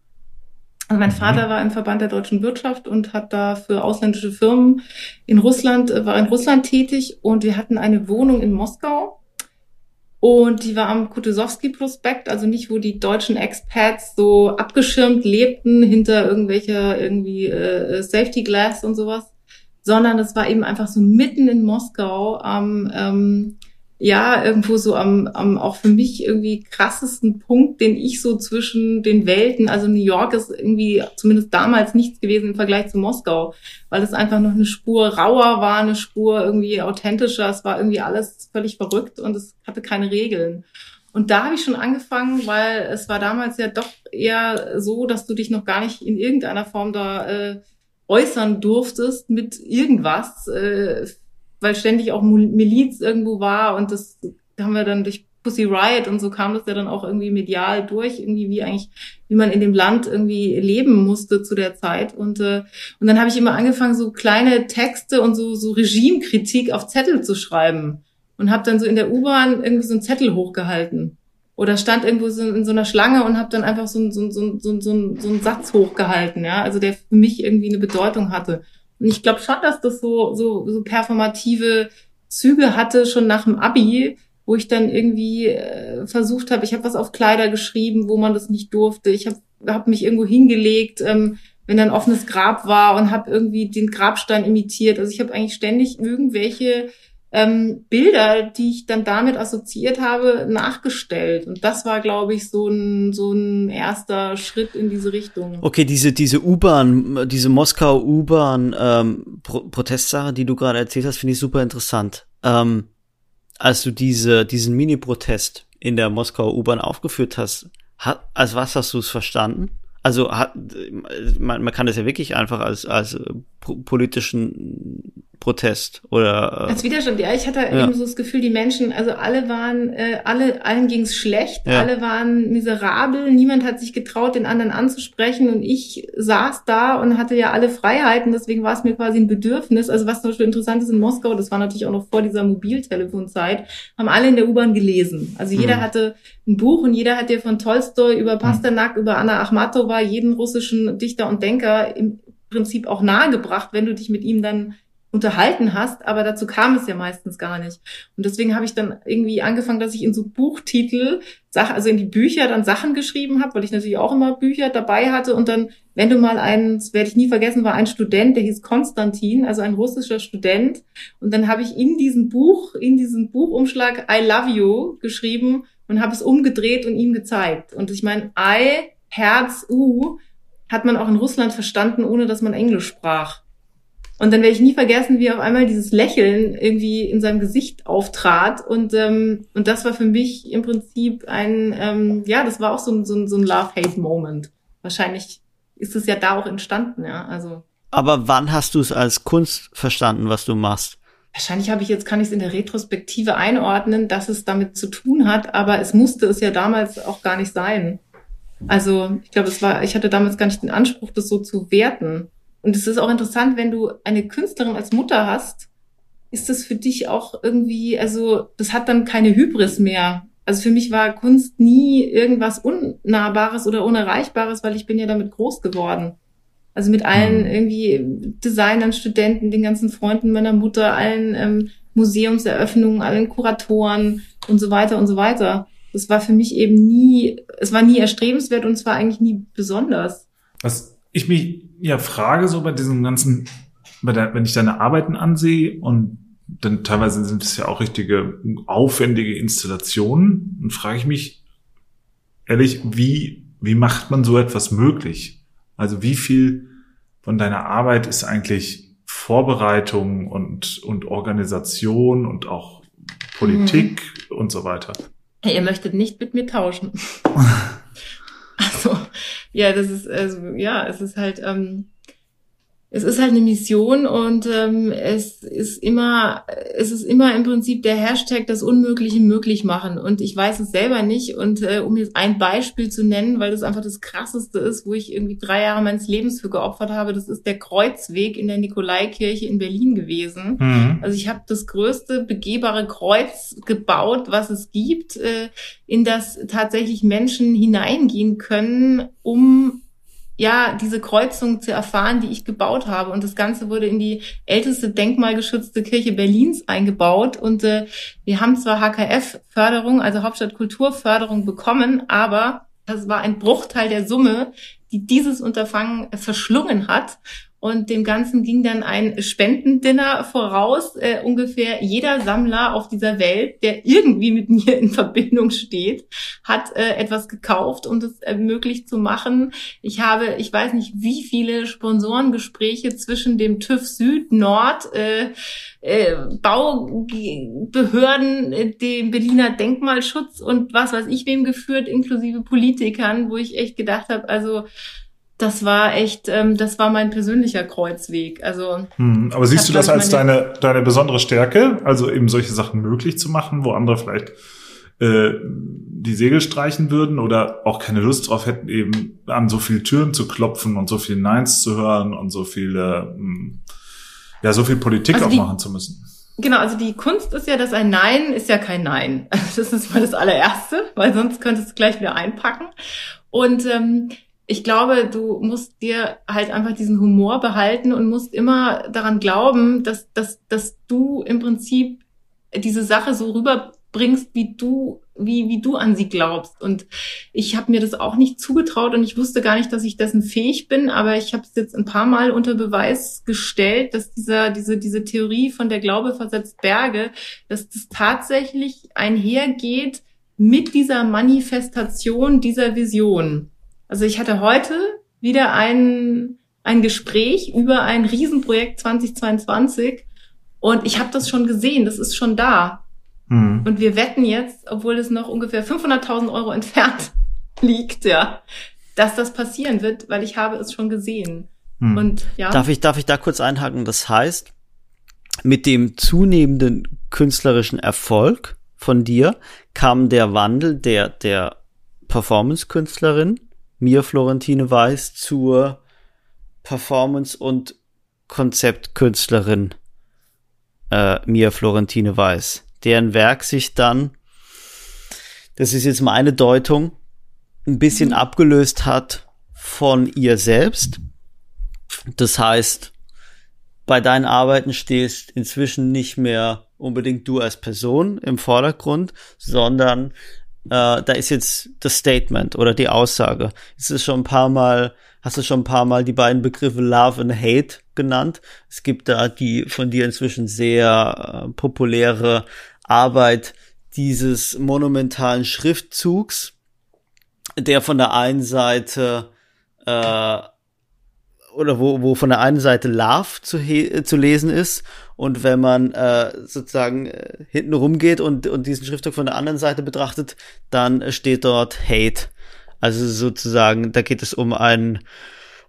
Also mein mhm. Vater war im Verband der deutschen Wirtschaft und hat da für ausländische Firmen in Russland, äh, war in Russland tätig und wir hatten eine Wohnung in Moskau. Und die war am Kutuzowski-Prospekt, also nicht, wo die deutschen Expats so abgeschirmt lebten hinter irgendwelcher irgendwie äh, Safety Glass und sowas, sondern es war eben einfach so mitten in Moskau am, ähm, ja, irgendwo so am, am auch für mich irgendwie krassesten Punkt, den ich so zwischen den Welten, also New York ist irgendwie zumindest damals nichts gewesen im Vergleich zu Moskau, weil es einfach noch eine Spur rauer war, eine Spur irgendwie authentischer, es war irgendwie alles völlig verrückt und es hatte keine Regeln. Und da habe ich schon angefangen, weil es war damals ja doch eher so, dass du dich noch gar nicht in irgendeiner Form da äh, äußern durftest mit irgendwas, äh, weil ständig auch Miliz irgendwo war und das haben wir dann durch Pussy Riot und so kam das ja dann auch irgendwie medial durch, irgendwie wie eigentlich, wie man in dem Land irgendwie leben musste zu der Zeit. Und, äh, und dann habe ich immer angefangen, so kleine Texte und so, so Regimekritik auf Zettel zu schreiben. Und habe dann so in der U-Bahn irgendwie so einen Zettel hochgehalten oder stand irgendwo so in so einer Schlange und habe dann einfach so, so, so, so, so, so einen Satz hochgehalten, ja, also der für mich irgendwie eine Bedeutung hatte. Und ich glaube schon, dass das so, so, so performative Züge hatte, schon nach dem Abi, wo ich dann irgendwie äh, versucht habe, ich habe was auf Kleider geschrieben, wo man das nicht durfte. Ich habe hab mich irgendwo hingelegt, ähm, wenn da ein offenes Grab war und habe irgendwie den Grabstein imitiert. Also ich habe eigentlich ständig irgendwelche ähm, Bilder, die ich dann damit assoziiert habe, nachgestellt. Und das war, glaube ich, so ein, so ein erster Schritt in diese Richtung. Okay, diese, diese U-Bahn, diese Moskau U-Bahn ähm, die du gerade erzählt hast, finde ich super interessant. Ähm, als du diese, diesen Mini-Protest in der Moskau U-Bahn aufgeführt hast, hat, als was hast du es verstanden? Also hat, man, man kann das ja wirklich einfach als, als politischen Protest oder äh, als Widerstand. Ja, ich hatte ja. eben so das Gefühl, die Menschen, also alle waren, äh, alle allen ging's schlecht, ja. alle waren miserabel, niemand hat sich getraut, den anderen anzusprechen und ich saß da und hatte ja alle Freiheiten, deswegen war es mir quasi ein Bedürfnis. Also was zum Beispiel interessant ist in Moskau, das war natürlich auch noch vor dieser Mobiltelefonzeit, haben alle in der U-Bahn gelesen. Also jeder mhm. hatte ein Buch und jeder hat dir von Tolstoi über mhm. Pasternak, mhm. über Anna Achmatova, jeden russischen Dichter und Denker im Prinzip auch nahegebracht, wenn du dich mit ihm dann unterhalten hast, aber dazu kam es ja meistens gar nicht. Und deswegen habe ich dann irgendwie angefangen, dass ich in so Buchtitel, also in die Bücher dann Sachen geschrieben habe, weil ich natürlich auch immer Bücher dabei hatte. Und dann, wenn du mal einen, werde ich nie vergessen, war ein Student, der hieß Konstantin, also ein russischer Student. Und dann habe ich in diesem Buch, in diesem Buchumschlag I love you geschrieben und habe es umgedreht und ihm gezeigt. Und ich meine, I, Herz, U, hat man auch in Russland verstanden, ohne dass man Englisch sprach. Und dann werde ich nie vergessen, wie auf einmal dieses Lächeln irgendwie in seinem Gesicht auftrat. Und, ähm, und das war für mich im Prinzip ein, ähm, ja, das war auch so ein, so ein, so ein Love-Hate-Moment. Wahrscheinlich ist es ja da auch entstanden, ja. Also. Aber wann hast du es als Kunst verstanden, was du machst? Wahrscheinlich habe ich jetzt, kann ich es in der Retrospektive einordnen, dass es damit zu tun hat, aber es musste es ja damals auch gar nicht sein. Also ich glaube, es war, ich hatte damals gar nicht den Anspruch, das so zu werten. Und es ist auch interessant, wenn du eine Künstlerin als Mutter hast, ist das für dich auch irgendwie, also das hat dann keine Hybris mehr. Also für mich war Kunst nie irgendwas Unnahbares oder Unerreichbares, weil ich bin ja damit groß geworden. Also mit allen mhm. irgendwie Designern, Studenten, den ganzen Freunden meiner Mutter, allen ähm, Museumseröffnungen, allen Kuratoren und so weiter und so weiter. Das war für mich eben nie, es war nie erstrebenswert und es war eigentlich nie besonders. Was ich mich ja frage, so bei diesem ganzen, bei der, wenn ich deine Arbeiten ansehe und dann teilweise sind es ja auch richtige aufwendige Installationen, dann frage ich mich ehrlich, wie, wie macht man so etwas möglich? Also wie viel von deiner Arbeit ist eigentlich Vorbereitung und, und Organisation und auch Politik mhm. und so weiter? Ihr möchtet nicht mit mir tauschen. also, ja, das ist, also, ja, es ist halt, ähm, es ist halt eine Mission und ähm, es ist immer, es ist immer im Prinzip der Hashtag das Unmögliche möglich machen. Und ich weiß es selber nicht. Und äh, um jetzt ein Beispiel zu nennen, weil das einfach das krasseste ist, wo ich irgendwie drei Jahre meines Lebens für geopfert habe, das ist der Kreuzweg in der Nikolaikirche in Berlin gewesen. Mhm. Also ich habe das größte begehbare Kreuz gebaut, was es gibt, äh, in das tatsächlich Menschen hineingehen können, um ja, diese Kreuzung zu erfahren, die ich gebaut habe. Und das Ganze wurde in die älteste denkmalgeschützte Kirche Berlins eingebaut. Und äh, wir haben zwar HKF-Förderung, also Hauptstadtkulturförderung bekommen, aber das war ein Bruchteil der Summe, die dieses Unterfangen verschlungen hat. Und dem Ganzen ging dann ein Spendendinner voraus. Äh, ungefähr jeder Sammler auf dieser Welt, der irgendwie mit mir in Verbindung steht, hat äh, etwas gekauft, um das äh, möglich zu machen. Ich habe, ich weiß nicht, wie viele Sponsorengespräche zwischen dem TÜV Süd, Nord, äh, äh, Baubehörden, äh, dem Berliner Denkmalschutz und was weiß ich wem geführt, inklusive Politikern, wo ich echt gedacht habe, also das war echt, ähm, das war mein persönlicher Kreuzweg. Also, hm, aber siehst du das als deine, deine besondere Stärke, also eben solche Sachen möglich zu machen, wo andere vielleicht äh, die Segel streichen würden oder auch keine Lust drauf hätten, eben an so viele Türen zu klopfen und so viel Neins zu hören und so viele, hm, ja, so viel Politik also auch die, machen zu müssen. Genau, also die Kunst ist ja, dass ein Nein ist ja kein Nein. Das ist mal das allererste, weil sonst könntest du gleich wieder einpacken. Und ähm, ich glaube, du musst dir halt einfach diesen Humor behalten und musst immer daran glauben, dass, dass, dass du im Prinzip diese Sache so rüberbringst, wie du, wie, wie du an sie glaubst. Und ich habe mir das auch nicht zugetraut und ich wusste gar nicht, dass ich dessen fähig bin, aber ich habe es jetzt ein paar Mal unter Beweis gestellt, dass dieser, diese, diese Theorie von der Glaube versetzt Berge, dass das tatsächlich einhergeht mit dieser Manifestation dieser Vision. Also ich hatte heute wieder ein, ein Gespräch über ein Riesenprojekt 2022 und ich habe das schon gesehen, das ist schon da. Mhm. Und wir wetten jetzt, obwohl es noch ungefähr 500.000 Euro entfernt liegt, ja, dass das passieren wird, weil ich habe es schon gesehen. Mhm. Und ja. Darf ich, darf ich da kurz einhaken? Das heißt, mit dem zunehmenden künstlerischen Erfolg von dir kam der Wandel der, der Performance-Künstlerin mir Florentine Weiß zur Performance- und Konzeptkünstlerin äh, mir Florentine Weiß, deren Werk sich dann, das ist jetzt meine Deutung, ein bisschen mhm. abgelöst hat von ihr selbst. Das heißt, bei deinen Arbeiten stehst inzwischen nicht mehr unbedingt du als Person im Vordergrund, sondern äh, da ist jetzt das Statement oder die Aussage. Es ist schon ein paar Mal, hast du schon ein paar Mal die beiden Begriffe Love und Hate genannt. Es gibt da die von dir inzwischen sehr äh, populäre Arbeit dieses monumentalen Schriftzugs, der von der einen Seite äh, oder wo, wo von der einen Seite Love zu, zu lesen ist und wenn man äh, sozusagen äh, hinten rumgeht und, und diesen Schriftzug von der anderen Seite betrachtet, dann steht dort Hate. Also sozusagen, da geht es um ein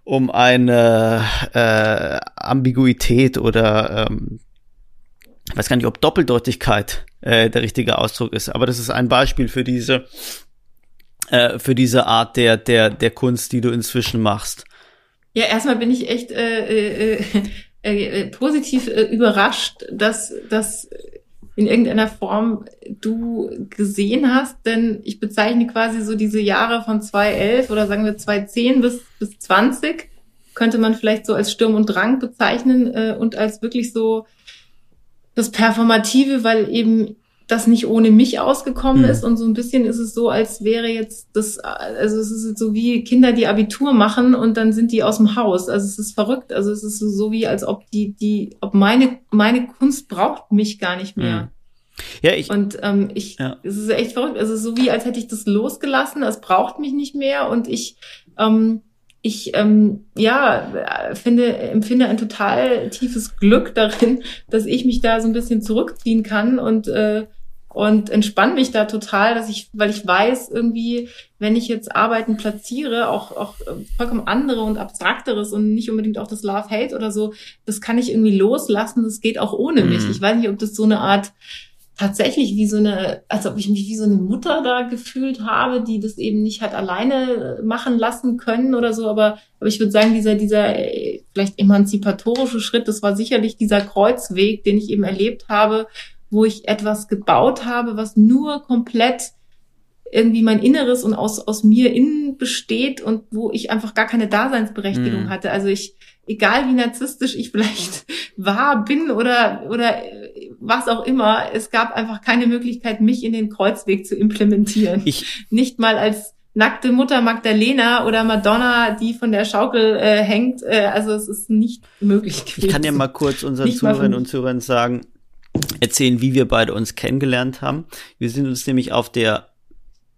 um eine äh, Ambiguität oder ähm, ich weiß gar nicht, ob Doppeldeutigkeit äh, der richtige Ausdruck ist, aber das ist ein Beispiel für diese äh, für diese Art der der der Kunst, die du inzwischen machst. Ja, erstmal bin ich echt äh, äh, äh, äh, positiv äh, überrascht, dass dass in irgendeiner Form du gesehen hast, denn ich bezeichne quasi so diese Jahre von 2011 oder sagen wir 2010 bis bis 20 könnte man vielleicht so als Sturm und Drang bezeichnen äh, und als wirklich so das Performative, weil eben das nicht ohne mich ausgekommen mhm. ist und so ein bisschen ist es so, als wäre jetzt das, also es ist so wie Kinder, die Abitur machen und dann sind die aus dem Haus. Also es ist verrückt. Also es ist so wie, als ob die, die, ob meine, meine Kunst braucht mich gar nicht mehr. Mhm. Ja, ich. Und ähm, ich, ja. es ist echt verrückt. Also so wie, als hätte ich das losgelassen. Es braucht mich nicht mehr und ich, ähm, ich ähm, ja finde empfinde ein total tiefes Glück darin, dass ich mich da so ein bisschen zurückziehen kann und äh, und entspanne mich da total, dass ich, weil ich weiß irgendwie, wenn ich jetzt Arbeiten platziere, auch auch vollkommen andere und abstrakteres und nicht unbedingt auch das Love Hate oder so, das kann ich irgendwie loslassen. Das geht auch ohne mich. Mhm. Ich weiß nicht, ob das so eine Art tatsächlich wie so eine, als ob ich mich wie so eine Mutter da gefühlt habe, die das eben nicht hat alleine machen lassen können oder so. Aber, aber ich würde sagen, dieser, dieser äh, vielleicht emanzipatorische Schritt, das war sicherlich dieser Kreuzweg, den ich eben erlebt habe, wo ich etwas gebaut habe, was nur komplett irgendwie mein Inneres und aus, aus mir innen besteht und wo ich einfach gar keine Daseinsberechtigung mhm. hatte. Also ich, egal wie narzisstisch ich vielleicht war, bin oder, oder was auch immer, es gab einfach keine Möglichkeit, mich in den Kreuzweg zu implementieren. Ich Nicht mal als nackte Mutter Magdalena oder Madonna, die von der Schaukel äh, hängt. Äh, also es ist nicht möglich gewesen. Ich kann ja mal kurz unseren Zuhörerinnen und Zuhörern sagen, erzählen, wie wir beide uns kennengelernt haben. Wir sind uns nämlich auf der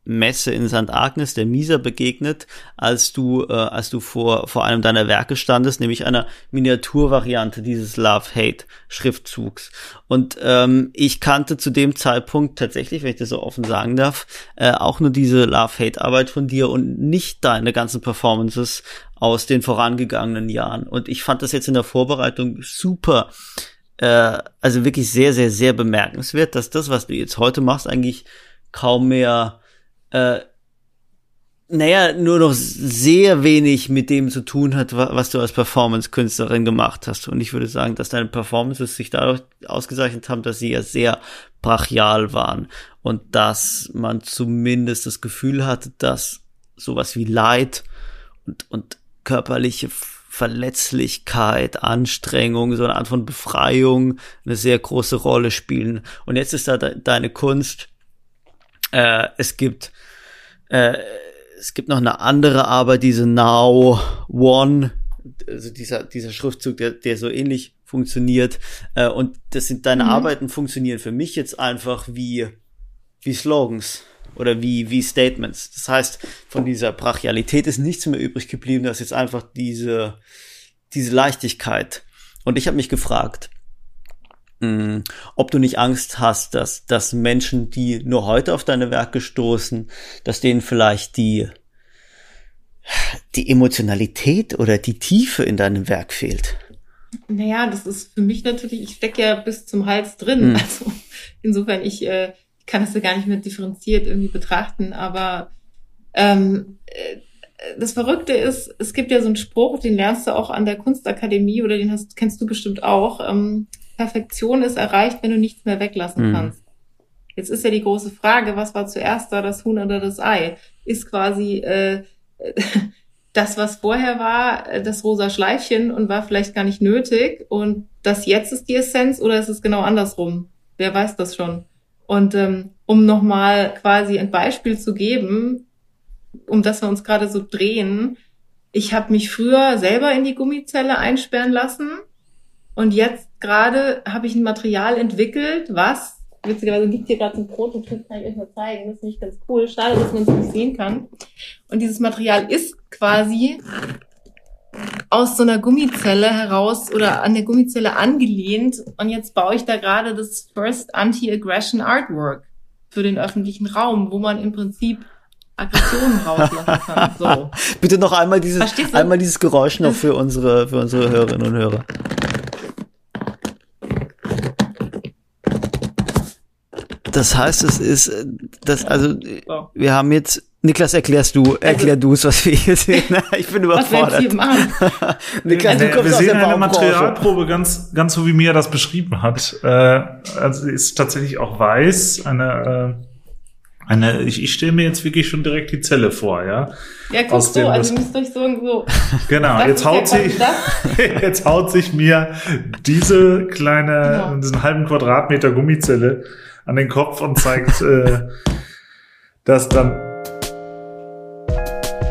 Messe in St. Agnes, der Misa, begegnet, als du, äh, als du vor, vor einem deiner Werke standest, nämlich einer Miniaturvariante dieses Love-Hate-Schriftzugs. Und ähm, ich kannte zu dem Zeitpunkt tatsächlich, wenn ich das so offen sagen darf, äh, auch nur diese Love-Hate-Arbeit von dir und nicht deine ganzen Performances aus den vorangegangenen Jahren. Und ich fand das jetzt in der Vorbereitung super, äh, also wirklich sehr, sehr, sehr bemerkenswert, dass das, was du jetzt heute machst, eigentlich kaum mehr äh, naja, nur noch sehr wenig mit dem zu tun hat, was du als Performance-Künstlerin gemacht hast. Und ich würde sagen, dass deine Performances sich dadurch ausgezeichnet haben, dass sie ja sehr brachial waren und dass man zumindest das Gefühl hatte, dass sowas wie Leid und, und körperliche Verletzlichkeit, Anstrengung, so eine Art von Befreiung eine sehr große Rolle spielen. Und jetzt ist da de deine Kunst. Äh, es gibt äh, es gibt noch eine andere Arbeit, diese Now One, also dieser, dieser Schriftzug, der, der so ähnlich funktioniert. Äh, und das sind deine mhm. Arbeiten funktionieren für mich jetzt einfach wie, wie Slogans oder wie, wie Statements. Das heißt, von dieser Brachialität ist nichts mehr übrig geblieben, das ist jetzt einfach diese, diese Leichtigkeit. Und ich habe mich gefragt, mh, ob du nicht Angst hast, dass, dass Menschen, die nur heute auf deine Werke stoßen, dass denen vielleicht die, die Emotionalität oder die Tiefe in deinem Werk fehlt. Naja, das ist für mich natürlich, ich stecke ja bis zum Hals drin. Mhm. Also insofern, ich äh, kann das ja gar nicht mehr differenziert irgendwie betrachten, aber ähm, äh, das Verrückte ist, es gibt ja so einen Spruch, den lernst du auch an der Kunstakademie oder den hast, kennst du bestimmt auch. Ähm, Perfektion ist erreicht, wenn du nichts mehr weglassen mhm. kannst. Jetzt ist ja die große Frage, was war zuerst da, das Huhn oder das Ei? Ist quasi äh, das, was vorher war, äh, das rosa Schleifchen und war vielleicht gar nicht nötig und das jetzt ist die Essenz oder ist es genau andersrum? Wer weiß das schon? Und ähm, um nochmal quasi ein Beispiel zu geben, um das wir uns gerade so drehen, ich habe mich früher selber in die Gummizelle einsperren lassen und jetzt gerade habe ich ein Material entwickelt, was, witzigerweise liegt hier gerade ein Prototyp, kann ich euch mal zeigen, das ist nicht ganz cool. Schade, dass man es nicht sehen kann. Und dieses Material ist quasi aus so einer Gummizelle heraus oder an der Gummizelle angelehnt. Und jetzt baue ich da gerade das First Anti-Aggression Artwork für den öffentlichen Raum, wo man im Prinzip Aggressionen rauslassen kann. So. Bitte noch einmal dieses, einmal dieses Geräusch noch für unsere, für unsere Hörerinnen und Hörer. Das heißt, es ist, das, also, wir haben jetzt, Niklas, erklärst du, erklär du es, was wir hier sehen. Ich bin überfordert. Niklas, du kommst wir sehen eine Materialprobe ganz, ganz so wie Mia das beschrieben hat. Äh, also ist tatsächlich auch weiß, eine, Eine, ich, ich stelle mir jetzt wirklich schon direkt die Zelle vor, ja. Ja, guck so, also ihr müsst euch so, so. Genau, jetzt haut sich, jetzt haut sich mir diese kleine, genau. diesen halben Quadratmeter Gummizelle an den Kopf und zeigt, äh, dass dann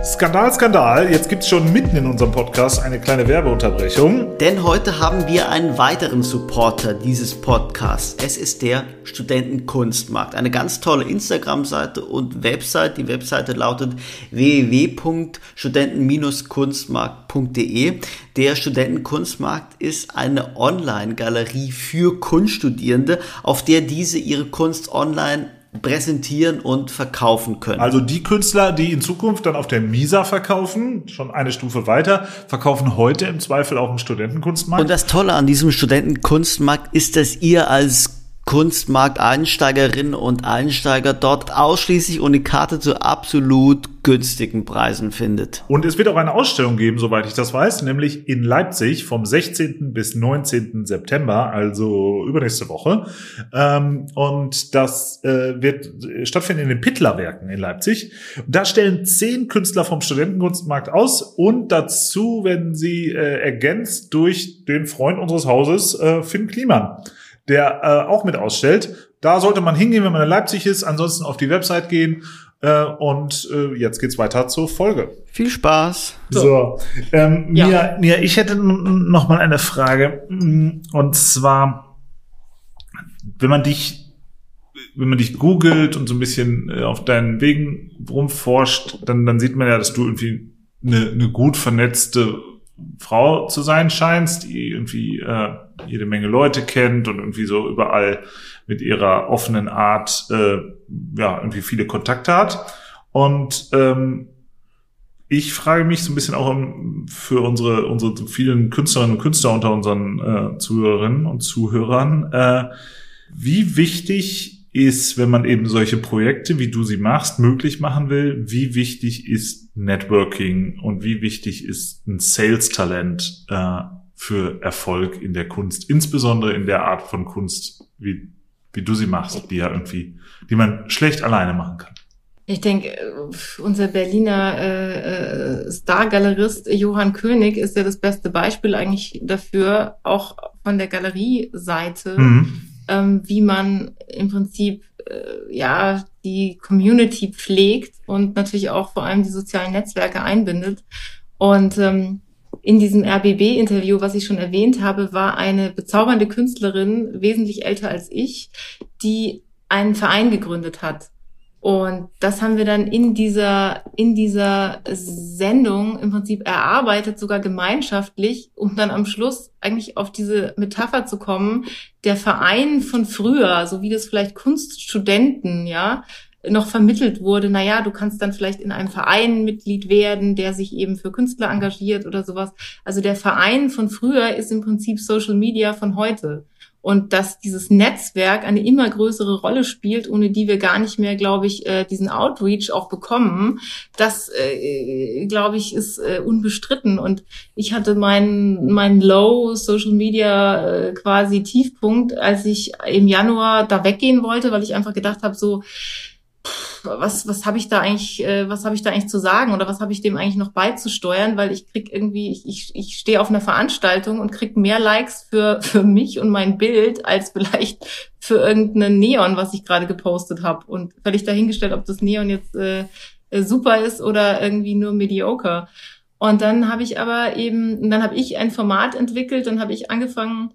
Skandal, Skandal. Jetzt gibt's schon mitten in unserem Podcast eine kleine Werbeunterbrechung. Denn heute haben wir einen weiteren Supporter dieses Podcasts. Es ist der Studentenkunstmarkt. Eine ganz tolle Instagram-Seite und Website. Die Webseite lautet www.studenten-kunstmarkt.de. Der Studentenkunstmarkt ist eine Online-Galerie für Kunststudierende, auf der diese ihre Kunst online präsentieren und verkaufen können. Also die Künstler, die in Zukunft dann auf der Misa verkaufen, schon eine Stufe weiter, verkaufen heute im Zweifel auch im Studentenkunstmarkt. Und das Tolle an diesem Studentenkunstmarkt ist, dass ihr als Kunstmarkt-Einsteigerinnen und Einsteiger dort ausschließlich Unikate zu absolut günstigen Preisen findet. Und es wird auch eine Ausstellung geben, soweit ich das weiß, nämlich in Leipzig vom 16. bis 19. September, also übernächste Woche. Ähm, und das äh, wird stattfinden in den Pittlerwerken in Leipzig. Da stellen zehn Künstler vom Studentenkunstmarkt aus und dazu werden sie äh, ergänzt durch den Freund unseres Hauses, äh, Finn Kliman der äh, auch mit ausstellt. Da sollte man hingehen, wenn man in Leipzig ist. Ansonsten auf die Website gehen. Äh, und äh, jetzt geht's weiter zur Folge. Viel Spaß. So, so ähm, ja. Mia, Mia, ich hätte noch mal eine Frage. Mm, und zwar, wenn man dich wenn man dich googelt und so ein bisschen äh, auf deinen Wegen rumforscht, dann, dann sieht man ja, dass du irgendwie eine, eine gut vernetzte Frau zu sein scheinst, die irgendwie äh, jede Menge Leute kennt und irgendwie so überall mit ihrer offenen Art äh, ja irgendwie viele Kontakte hat. Und ähm, ich frage mich so ein bisschen auch für unsere unsere vielen Künstlerinnen und Künstler unter unseren äh, Zuhörerinnen und Zuhörern, äh, wie wichtig ist, wenn man eben solche Projekte, wie du sie machst, möglich machen will, wie wichtig ist Networking und wie wichtig ist ein Sales-Talent äh, für Erfolg in der Kunst, insbesondere in der Art von Kunst, wie, wie du sie machst, die ja irgendwie, die man schlecht alleine machen kann. Ich denke, äh, unser Berliner äh, äh, Star-Galerist Johann König ist ja das beste Beispiel eigentlich dafür, auch von der Galerieseite, mhm. Ähm, wie man im Prinzip äh, ja die Community pflegt und natürlich auch vor allem die sozialen Netzwerke einbindet. Und ähm, in diesem RBB-Interview, was ich schon erwähnt habe, war eine bezaubernde Künstlerin, wesentlich älter als ich, die einen Verein gegründet hat. Und das haben wir dann in dieser, in dieser Sendung im Prinzip erarbeitet, sogar gemeinschaftlich, um dann am Schluss eigentlich auf diese Metapher zu kommen, der Verein von früher, so wie das vielleicht Kunststudenten, ja, noch vermittelt wurde, na ja, du kannst dann vielleicht in einem Verein Mitglied werden, der sich eben für Künstler engagiert oder sowas. Also der Verein von früher ist im Prinzip Social Media von heute. Und dass dieses Netzwerk eine immer größere Rolle spielt, ohne die wir gar nicht mehr, glaube ich, äh, diesen Outreach auch bekommen, das, äh, glaube ich, ist äh, unbestritten. Und ich hatte meinen mein Low Social Media quasi Tiefpunkt, als ich im Januar da weggehen wollte, weil ich einfach gedacht habe, so, was, was habe ich da eigentlich, äh, was habe ich da eigentlich zu sagen oder was habe ich dem eigentlich noch beizusteuern, weil ich krieg irgendwie, ich, ich, ich stehe auf einer Veranstaltung und krieg mehr Likes für, für mich und mein Bild als vielleicht für irgendeinen Neon, was ich gerade gepostet habe. Und völlig dahingestellt, ob das Neon jetzt äh, äh, super ist oder irgendwie nur mediocre. Und dann habe ich aber eben, dann habe ich ein Format entwickelt, dann habe ich angefangen,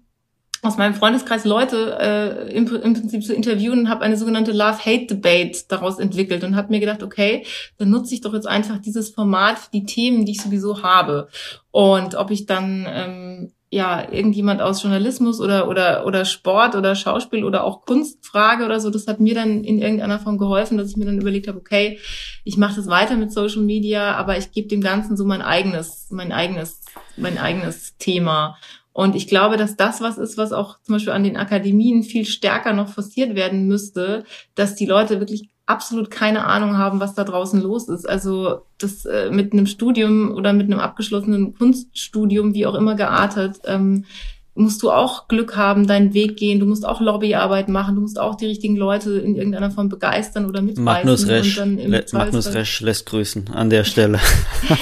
aus meinem Freundeskreis Leute äh, im, im Prinzip zu interviewen und habe eine sogenannte Love-Hate-Debate daraus entwickelt und habe mir gedacht, okay, dann nutze ich doch jetzt einfach dieses Format für die Themen, die ich sowieso habe. Und ob ich dann ähm, ja irgendjemand aus Journalismus oder oder oder Sport oder Schauspiel oder auch Kunst frage oder so, das hat mir dann in irgendeiner Form geholfen, dass ich mir dann überlegt habe, okay, ich mache das weiter mit Social Media, aber ich gebe dem Ganzen so mein eigenes, mein eigenes, mein eigenes Thema. Und ich glaube, dass das was ist, was auch zum Beispiel an den Akademien viel stärker noch forciert werden müsste, dass die Leute wirklich absolut keine Ahnung haben, was da draußen los ist. Also das äh, mit einem Studium oder mit einem abgeschlossenen Kunststudium, wie auch immer geartet, ähm, musst du auch Glück haben, deinen Weg gehen, du musst auch Lobbyarbeit machen, du musst auch die richtigen Leute in irgendeiner Form begeistern oder mitreißen. Magnus Resch, Magnus Resch lässt grüßen an der Stelle.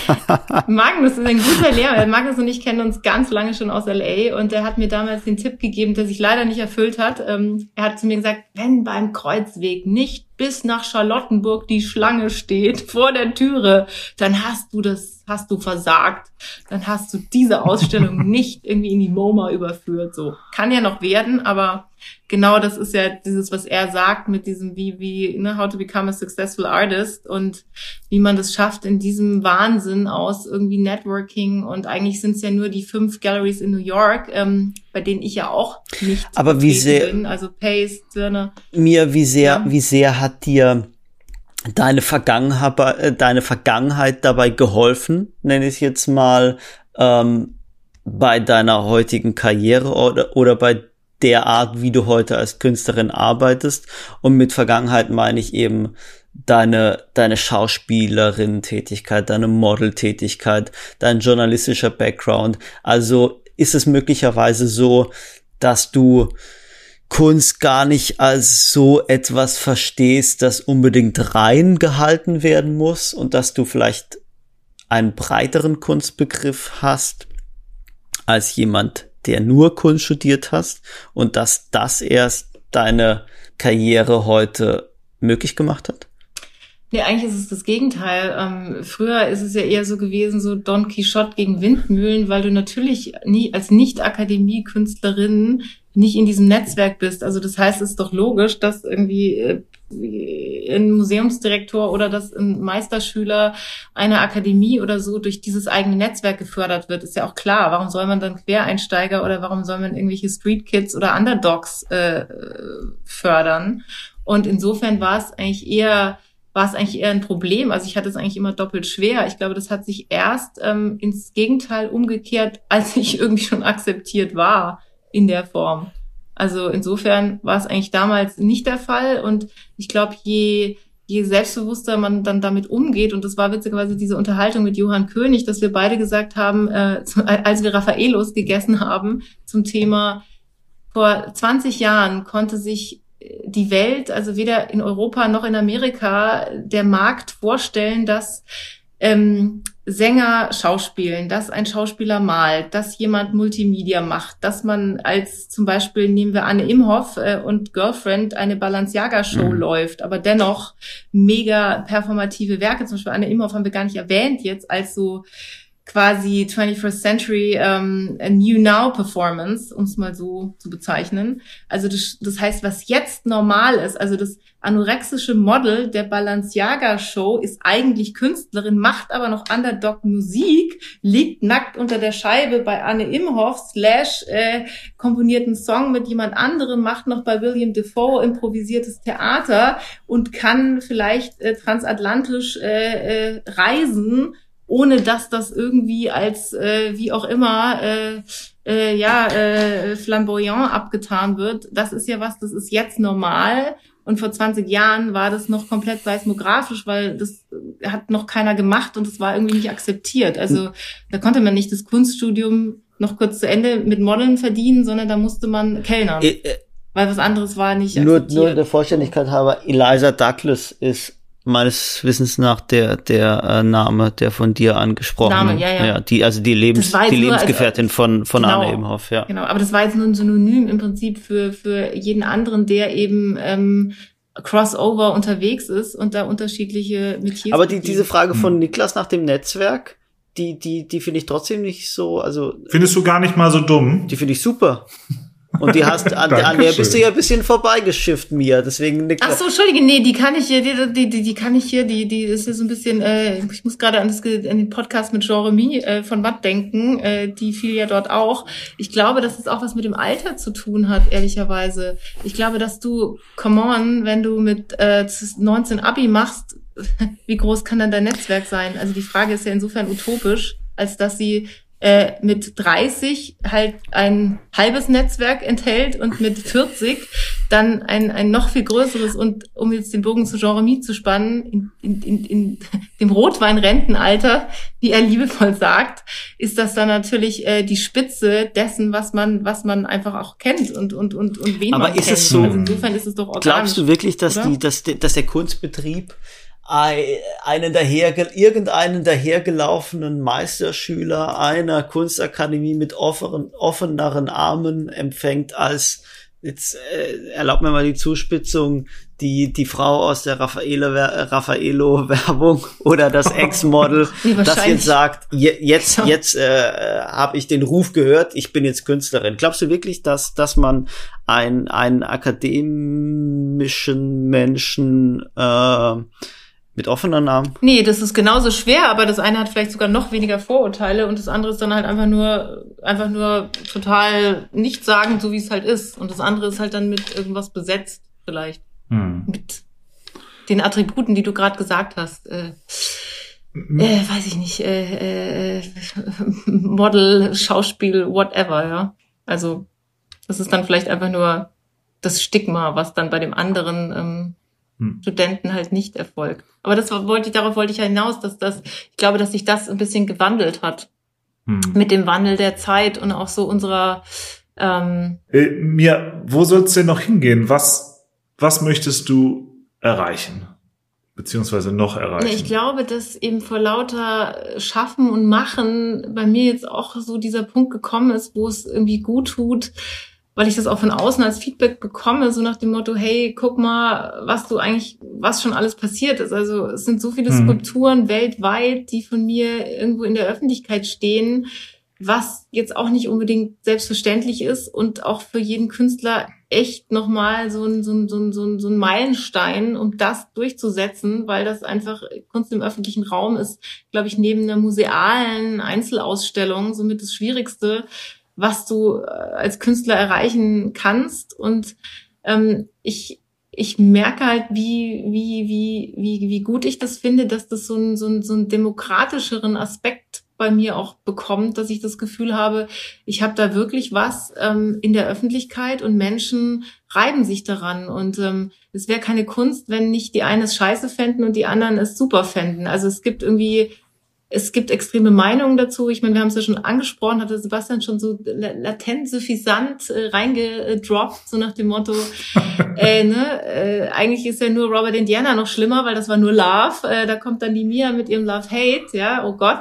Magnus ist ein guter Lehrer. Magnus und ich kennen uns ganz lange schon aus LA und er hat mir damals den Tipp gegeben, der sich leider nicht erfüllt hat. Ähm, er hat zu mir gesagt, wenn beim Kreuzweg nicht bis nach Charlottenburg die Schlange steht vor der Türe, dann hast du das, hast du versagt. Dann hast du diese Ausstellung nicht irgendwie in die MoMA überführt. So kann ja noch werden, aber genau das ist ja dieses, was er sagt mit diesem, wie, wie, ne, how to become a successful artist und wie man das schafft in diesem Wahnsinn aus irgendwie Networking und eigentlich sind es ja nur die fünf Galleries in New York, ähm, bei denen ich ja auch nicht aber wie sehr, bin, also Pace, Zirne. Mir, wie sehr, ja. wie sehr hat dir deine Vergangenheit, äh, deine Vergangenheit dabei geholfen, nenne ich jetzt mal, ähm, bei deiner heutigen Karriere oder, oder bei der Art, wie du heute als Künstlerin arbeitest. Und mit Vergangenheit meine ich eben deine, deine Schauspielerin-Tätigkeit, deine Model-Tätigkeit, dein journalistischer Background. Also ist es möglicherweise so, dass du Kunst gar nicht als so etwas verstehst, das unbedingt rein gehalten werden muss und dass du vielleicht einen breiteren Kunstbegriff hast als jemand, der nur Kunst studiert hast und dass das erst deine Karriere heute möglich gemacht hat? Nee, eigentlich ist es das Gegenteil. Ähm, früher ist es ja eher so gewesen, so Don Quixote gegen Windmühlen, weil du natürlich nie, als Nicht-Akademie-Künstlerin nicht in diesem Netzwerk bist. Also das heißt, es ist doch logisch, dass irgendwie äh, ein Museumsdirektor oder dass ein Meisterschüler einer Akademie oder so durch dieses eigene Netzwerk gefördert wird. Ist ja auch klar. Warum soll man dann Quereinsteiger oder warum soll man irgendwelche Street Kids oder Underdogs äh, fördern? Und insofern war es eigentlich eher war es eigentlich eher ein Problem. Also ich hatte es eigentlich immer doppelt schwer. Ich glaube, das hat sich erst ähm, ins Gegenteil umgekehrt, als ich irgendwie schon akzeptiert war in der Form. Also insofern war es eigentlich damals nicht der Fall. Und ich glaube, je, je selbstbewusster man dann damit umgeht, und das war witzigerweise diese Unterhaltung mit Johann König, dass wir beide gesagt haben, äh, als wir Raffaelos gegessen haben, zum Thema, vor 20 Jahren konnte sich die Welt, also weder in Europa noch in Amerika, der Markt vorstellen, dass ähm, Sänger schauspielen, dass ein Schauspieler malt, dass jemand Multimedia macht, dass man als zum Beispiel nehmen wir Anne Imhoff äh, und Girlfriend eine Balenciaga-Show mhm. läuft, aber dennoch mega performative Werke. Zum Beispiel Anne Imhoff haben wir gar nicht erwähnt jetzt als so quasi 21st Century ähm, New Now Performance, um es mal so zu bezeichnen. Also das, das heißt, was jetzt normal ist, also das anorexische Model der Balenciaga Show ist eigentlich Künstlerin, macht aber noch Underdog Musik, liegt nackt unter der Scheibe bei Anne Imhoff, slash äh, komponierten Song mit jemand anderem, macht noch bei William Defoe improvisiertes Theater und kann vielleicht äh, transatlantisch äh, äh, reisen ohne dass das irgendwie als äh, wie auch immer äh, äh, ja äh, flamboyant abgetan wird. Das ist ja was, das ist jetzt normal. Und vor 20 Jahren war das noch komplett seismografisch, weil das hat noch keiner gemacht und es war irgendwie nicht akzeptiert. Also da konnte man nicht das Kunststudium noch kurz zu Ende mit Modeln verdienen, sondern da musste man kellnern. Äh, äh, weil was anderes war nicht akzeptiert. Nur, nur der Vollständigkeit halber, Eliza Douglas ist meines Wissens nach der der äh, Name, der von dir angesprochen Name, ja, ja. ja die also die Lebens die Lebensgefährtin als, von von genau, Anne Ebenhoff, ja. Genau, aber das war jetzt nur ein Synonym im Prinzip für für jeden anderen, der eben ähm, Crossover unterwegs ist und da unterschiedliche Metiers. Aber die, diese Frage von hm. Niklas nach dem Netzwerk, die die die finde ich trotzdem nicht so, also Findest du gar nicht mal so dumm? Die finde ich super. Und die hast, an, an der bist du ja ein bisschen vorbeigeschifft, Mia. Deswegen Ach so, entschuldige, nee, die kann ich hier, die, die, die, die kann ich hier, die, die ist hier so ein bisschen, äh, ich muss gerade an, das, an den Podcast mit Jeremy äh, von Watt denken, äh, die fiel ja dort auch. Ich glaube, dass es auch was mit dem Alter zu tun hat, ehrlicherweise. Ich glaube, dass du, come on, wenn du mit äh, 19 Abi machst, wie groß kann dann dein Netzwerk sein? Also die Frage ist ja insofern utopisch, als dass sie äh, mit 30 halt ein halbes Netzwerk enthält und mit 40 dann ein, ein noch viel größeres und um jetzt den Bogen zu Jean-Remy zu spannen, in, in, in, in dem Rotweinrentenalter, wie er liebevoll sagt, ist das dann natürlich äh, die Spitze dessen, was man, was man einfach auch kennt und, und, und, und wen Aber man ist kennt. es so? Also insofern ist es doch organisch. Glaubst du wirklich, dass oder? die, dass, dass der Kunstbetrieb einen daher, irgendeinen dahergelaufenen Meisterschüler einer Kunstakademie mit offenen, offeneren Armen empfängt als jetzt äh, erlaubt mir mal die Zuspitzung, die die Frau aus der Raffaele, Raffaello Werbung oder das Ex-Model, Nee, das jetzt sagt, je, jetzt jetzt äh, habe ich den Ruf gehört, ich bin jetzt Künstlerin. Glaubst du wirklich, dass dass man ein einen akademischen Menschen äh, mit offener Namen Nee, das ist genauso schwer, aber das eine hat vielleicht sogar noch weniger Vorurteile und das andere ist dann halt einfach nur, einfach nur total nichtssagend, so wie es halt ist. Und das andere ist halt dann mit irgendwas besetzt, vielleicht. Hm. Mit den Attributen, die du gerade gesagt hast. Äh, äh, weiß ich nicht, äh, äh, Model, Schauspiel, whatever, ja. Also, das ist dann vielleicht einfach nur das Stigma, was dann bei dem anderen ähm, Hm. Studenten halt nicht erfolgt. Aber das wollte ich, darauf wollte ich ja hinaus, dass das, ich glaube, dass sich das ein bisschen gewandelt hat Hm. mit dem Wandel der Zeit und auch so unserer, ähm, Äh, Mia, wo soll's denn noch hingehen? Was, was möchtest du erreichen? Beziehungsweise noch erreichen? ich glaube, dass eben vor lauter Schaffen und Machen bei mir jetzt auch so dieser Punkt gekommen ist, wo es irgendwie gut tut, weil ich das auch von außen als Feedback bekomme, so nach dem Motto, hey, guck mal, was du eigentlich, was schon alles passiert ist. Also es sind so viele Mhm. Skulpturen weltweit, die von mir irgendwo in der Öffentlichkeit stehen, was jetzt auch nicht unbedingt selbstverständlich ist und auch für jeden Künstler echt nochmal so ein, so, ein, so, ein, so, ein, so ein Meilenstein, um das durchzusetzen, weil das einfach Kunst im öffentlichen Raum ist, glaube ich, neben einer musealen Einzelausstellung somit das Schwierigste, was du äh, als Künstler erreichen kannst. Und ähm, ich, ich merke halt, wie, wie, wie, wie, wie gut ich das finde, dass das so einen, so einen, so einen demokratischeren Aspekt bei mir auch bekommt, dass ich das Gefühl habe, ich habe da wirklich was ähm, in der Öffentlichkeit und Menschen reiben sich daran. Und ähm, es wäre keine Kunst, wenn nicht die einen es scheiße fänden und die anderen es super fänden. Also es gibt irgendwie es gibt extreme Meinungen dazu. Ich meine, wir haben es ja schon angesprochen, hatte Sebastian schon so la- latent suffisant äh, reingedroppt, so nach dem Motto, äh, ne, äh, eigentlich ist ja nur Robert Indiana noch schlimmer, weil das war nur Love. Äh, da kommt dann die Mia mit ihrem Love-Hate, ja, oh Gott.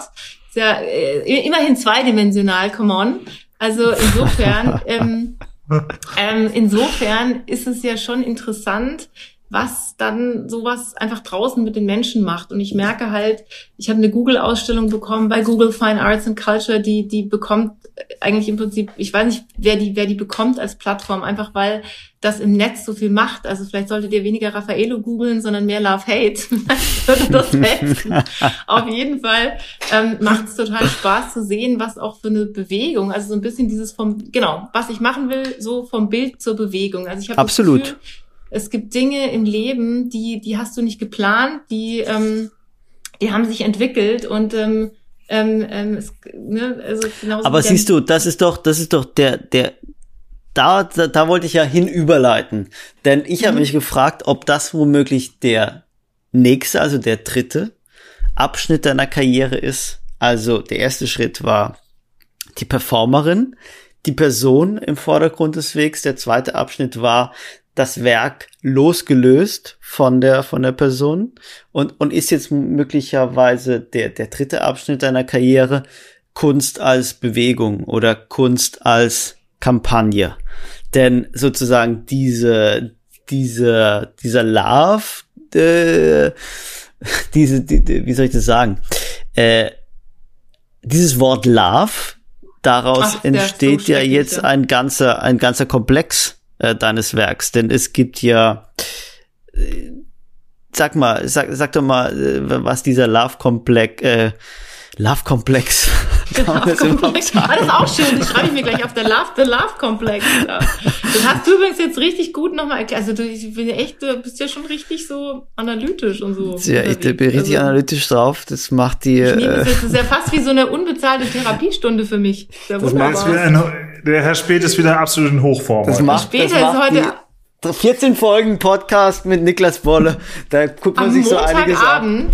Ist ja äh, immerhin zweidimensional, come on. Also insofern, ähm, ähm, insofern ist es ja schon interessant, was dann sowas einfach draußen mit den Menschen macht. Und ich merke halt, ich habe eine Google-Ausstellung bekommen bei Google Fine Arts and Culture, die die bekommt eigentlich im Prinzip, ich weiß nicht, wer die wer die bekommt als Plattform, einfach weil das im Netz so viel macht. Also vielleicht solltet ihr weniger Raffaello googeln, sondern mehr Love Hate. Würde das helfen. Auf jeden Fall ähm, macht es total Spaß zu sehen, was auch für eine Bewegung, also so ein bisschen dieses vom, genau, was ich machen will, so vom Bild zur Bewegung. Also ich habe Absolut. Das Gefühl, es gibt Dinge im Leben, die, die hast du nicht geplant, die, ähm, die haben sich entwickelt und ähm, ähm, ähm, es, ne, also Aber siehst du, das ist doch, das ist doch der, der, da, da, da wollte ich ja hinüberleiten. Denn ich Mhm. habe mich gefragt, ob das womöglich der nächste, also der dritte Abschnitt deiner Karriere ist. Also der erste Schritt war die Performerin, die Person im Vordergrund des Wegs. Der zweite Abschnitt war das Werk losgelöst von der, von der Person und, und ist jetzt möglicherweise der, der dritte Abschnitt deiner Karriere Kunst als Bewegung oder Kunst als Kampagne. Denn sozusagen diese, diese, dieser Love, äh, diese, die, wie soll ich das sagen? Äh, dieses Wort Love, daraus Ach, entsteht ja jetzt ein ganzer, ein ganzer Komplex äh, deines Werks. Denn es gibt ja, äh, sag mal, sag, sag doch mal, äh, was dieser Love-Komplex, äh, Love-Komplex. Love-Komplex. Ah, das ist auch schön. Das schreibe ich mir gleich auf der Love, the Love-Komplex. Das hast du übrigens jetzt richtig gut nochmal erklärt. Also du ich bin echt, du bist ja schon richtig so analytisch und so. Ja, ich bin richtig also, analytisch drauf. Das macht die. Ich nehme das, das ist ja fast wie so eine unbezahlte Therapiestunde für mich. Das, das macht der Herr Spät ist wieder absolut in Hochform. Das macht, Spät das macht ist heute 14 Folgen Podcast mit Niklas Bolle. Da guckt man Am sich so einiges an.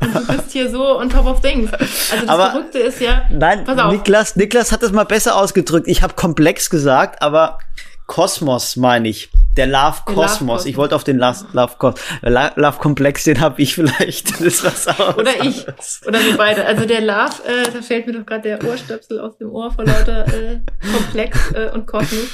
Und du bist hier so on top of things. Also das aber, Verrückte ist ja. Nein, Niklas, Niklas hat das mal besser ausgedrückt. Ich habe komplex gesagt, aber Kosmos meine ich. Der Love Kosmos. Ich wollte auf den Love, Love, Love Komplex, den habe ich vielleicht. Das ist was aus. Oder ich. Oder wir beide. Also der Love, äh, da fällt mir doch gerade der Ohrstöpsel aus dem Ohr vor lauter äh, Komplex äh, und Kosmos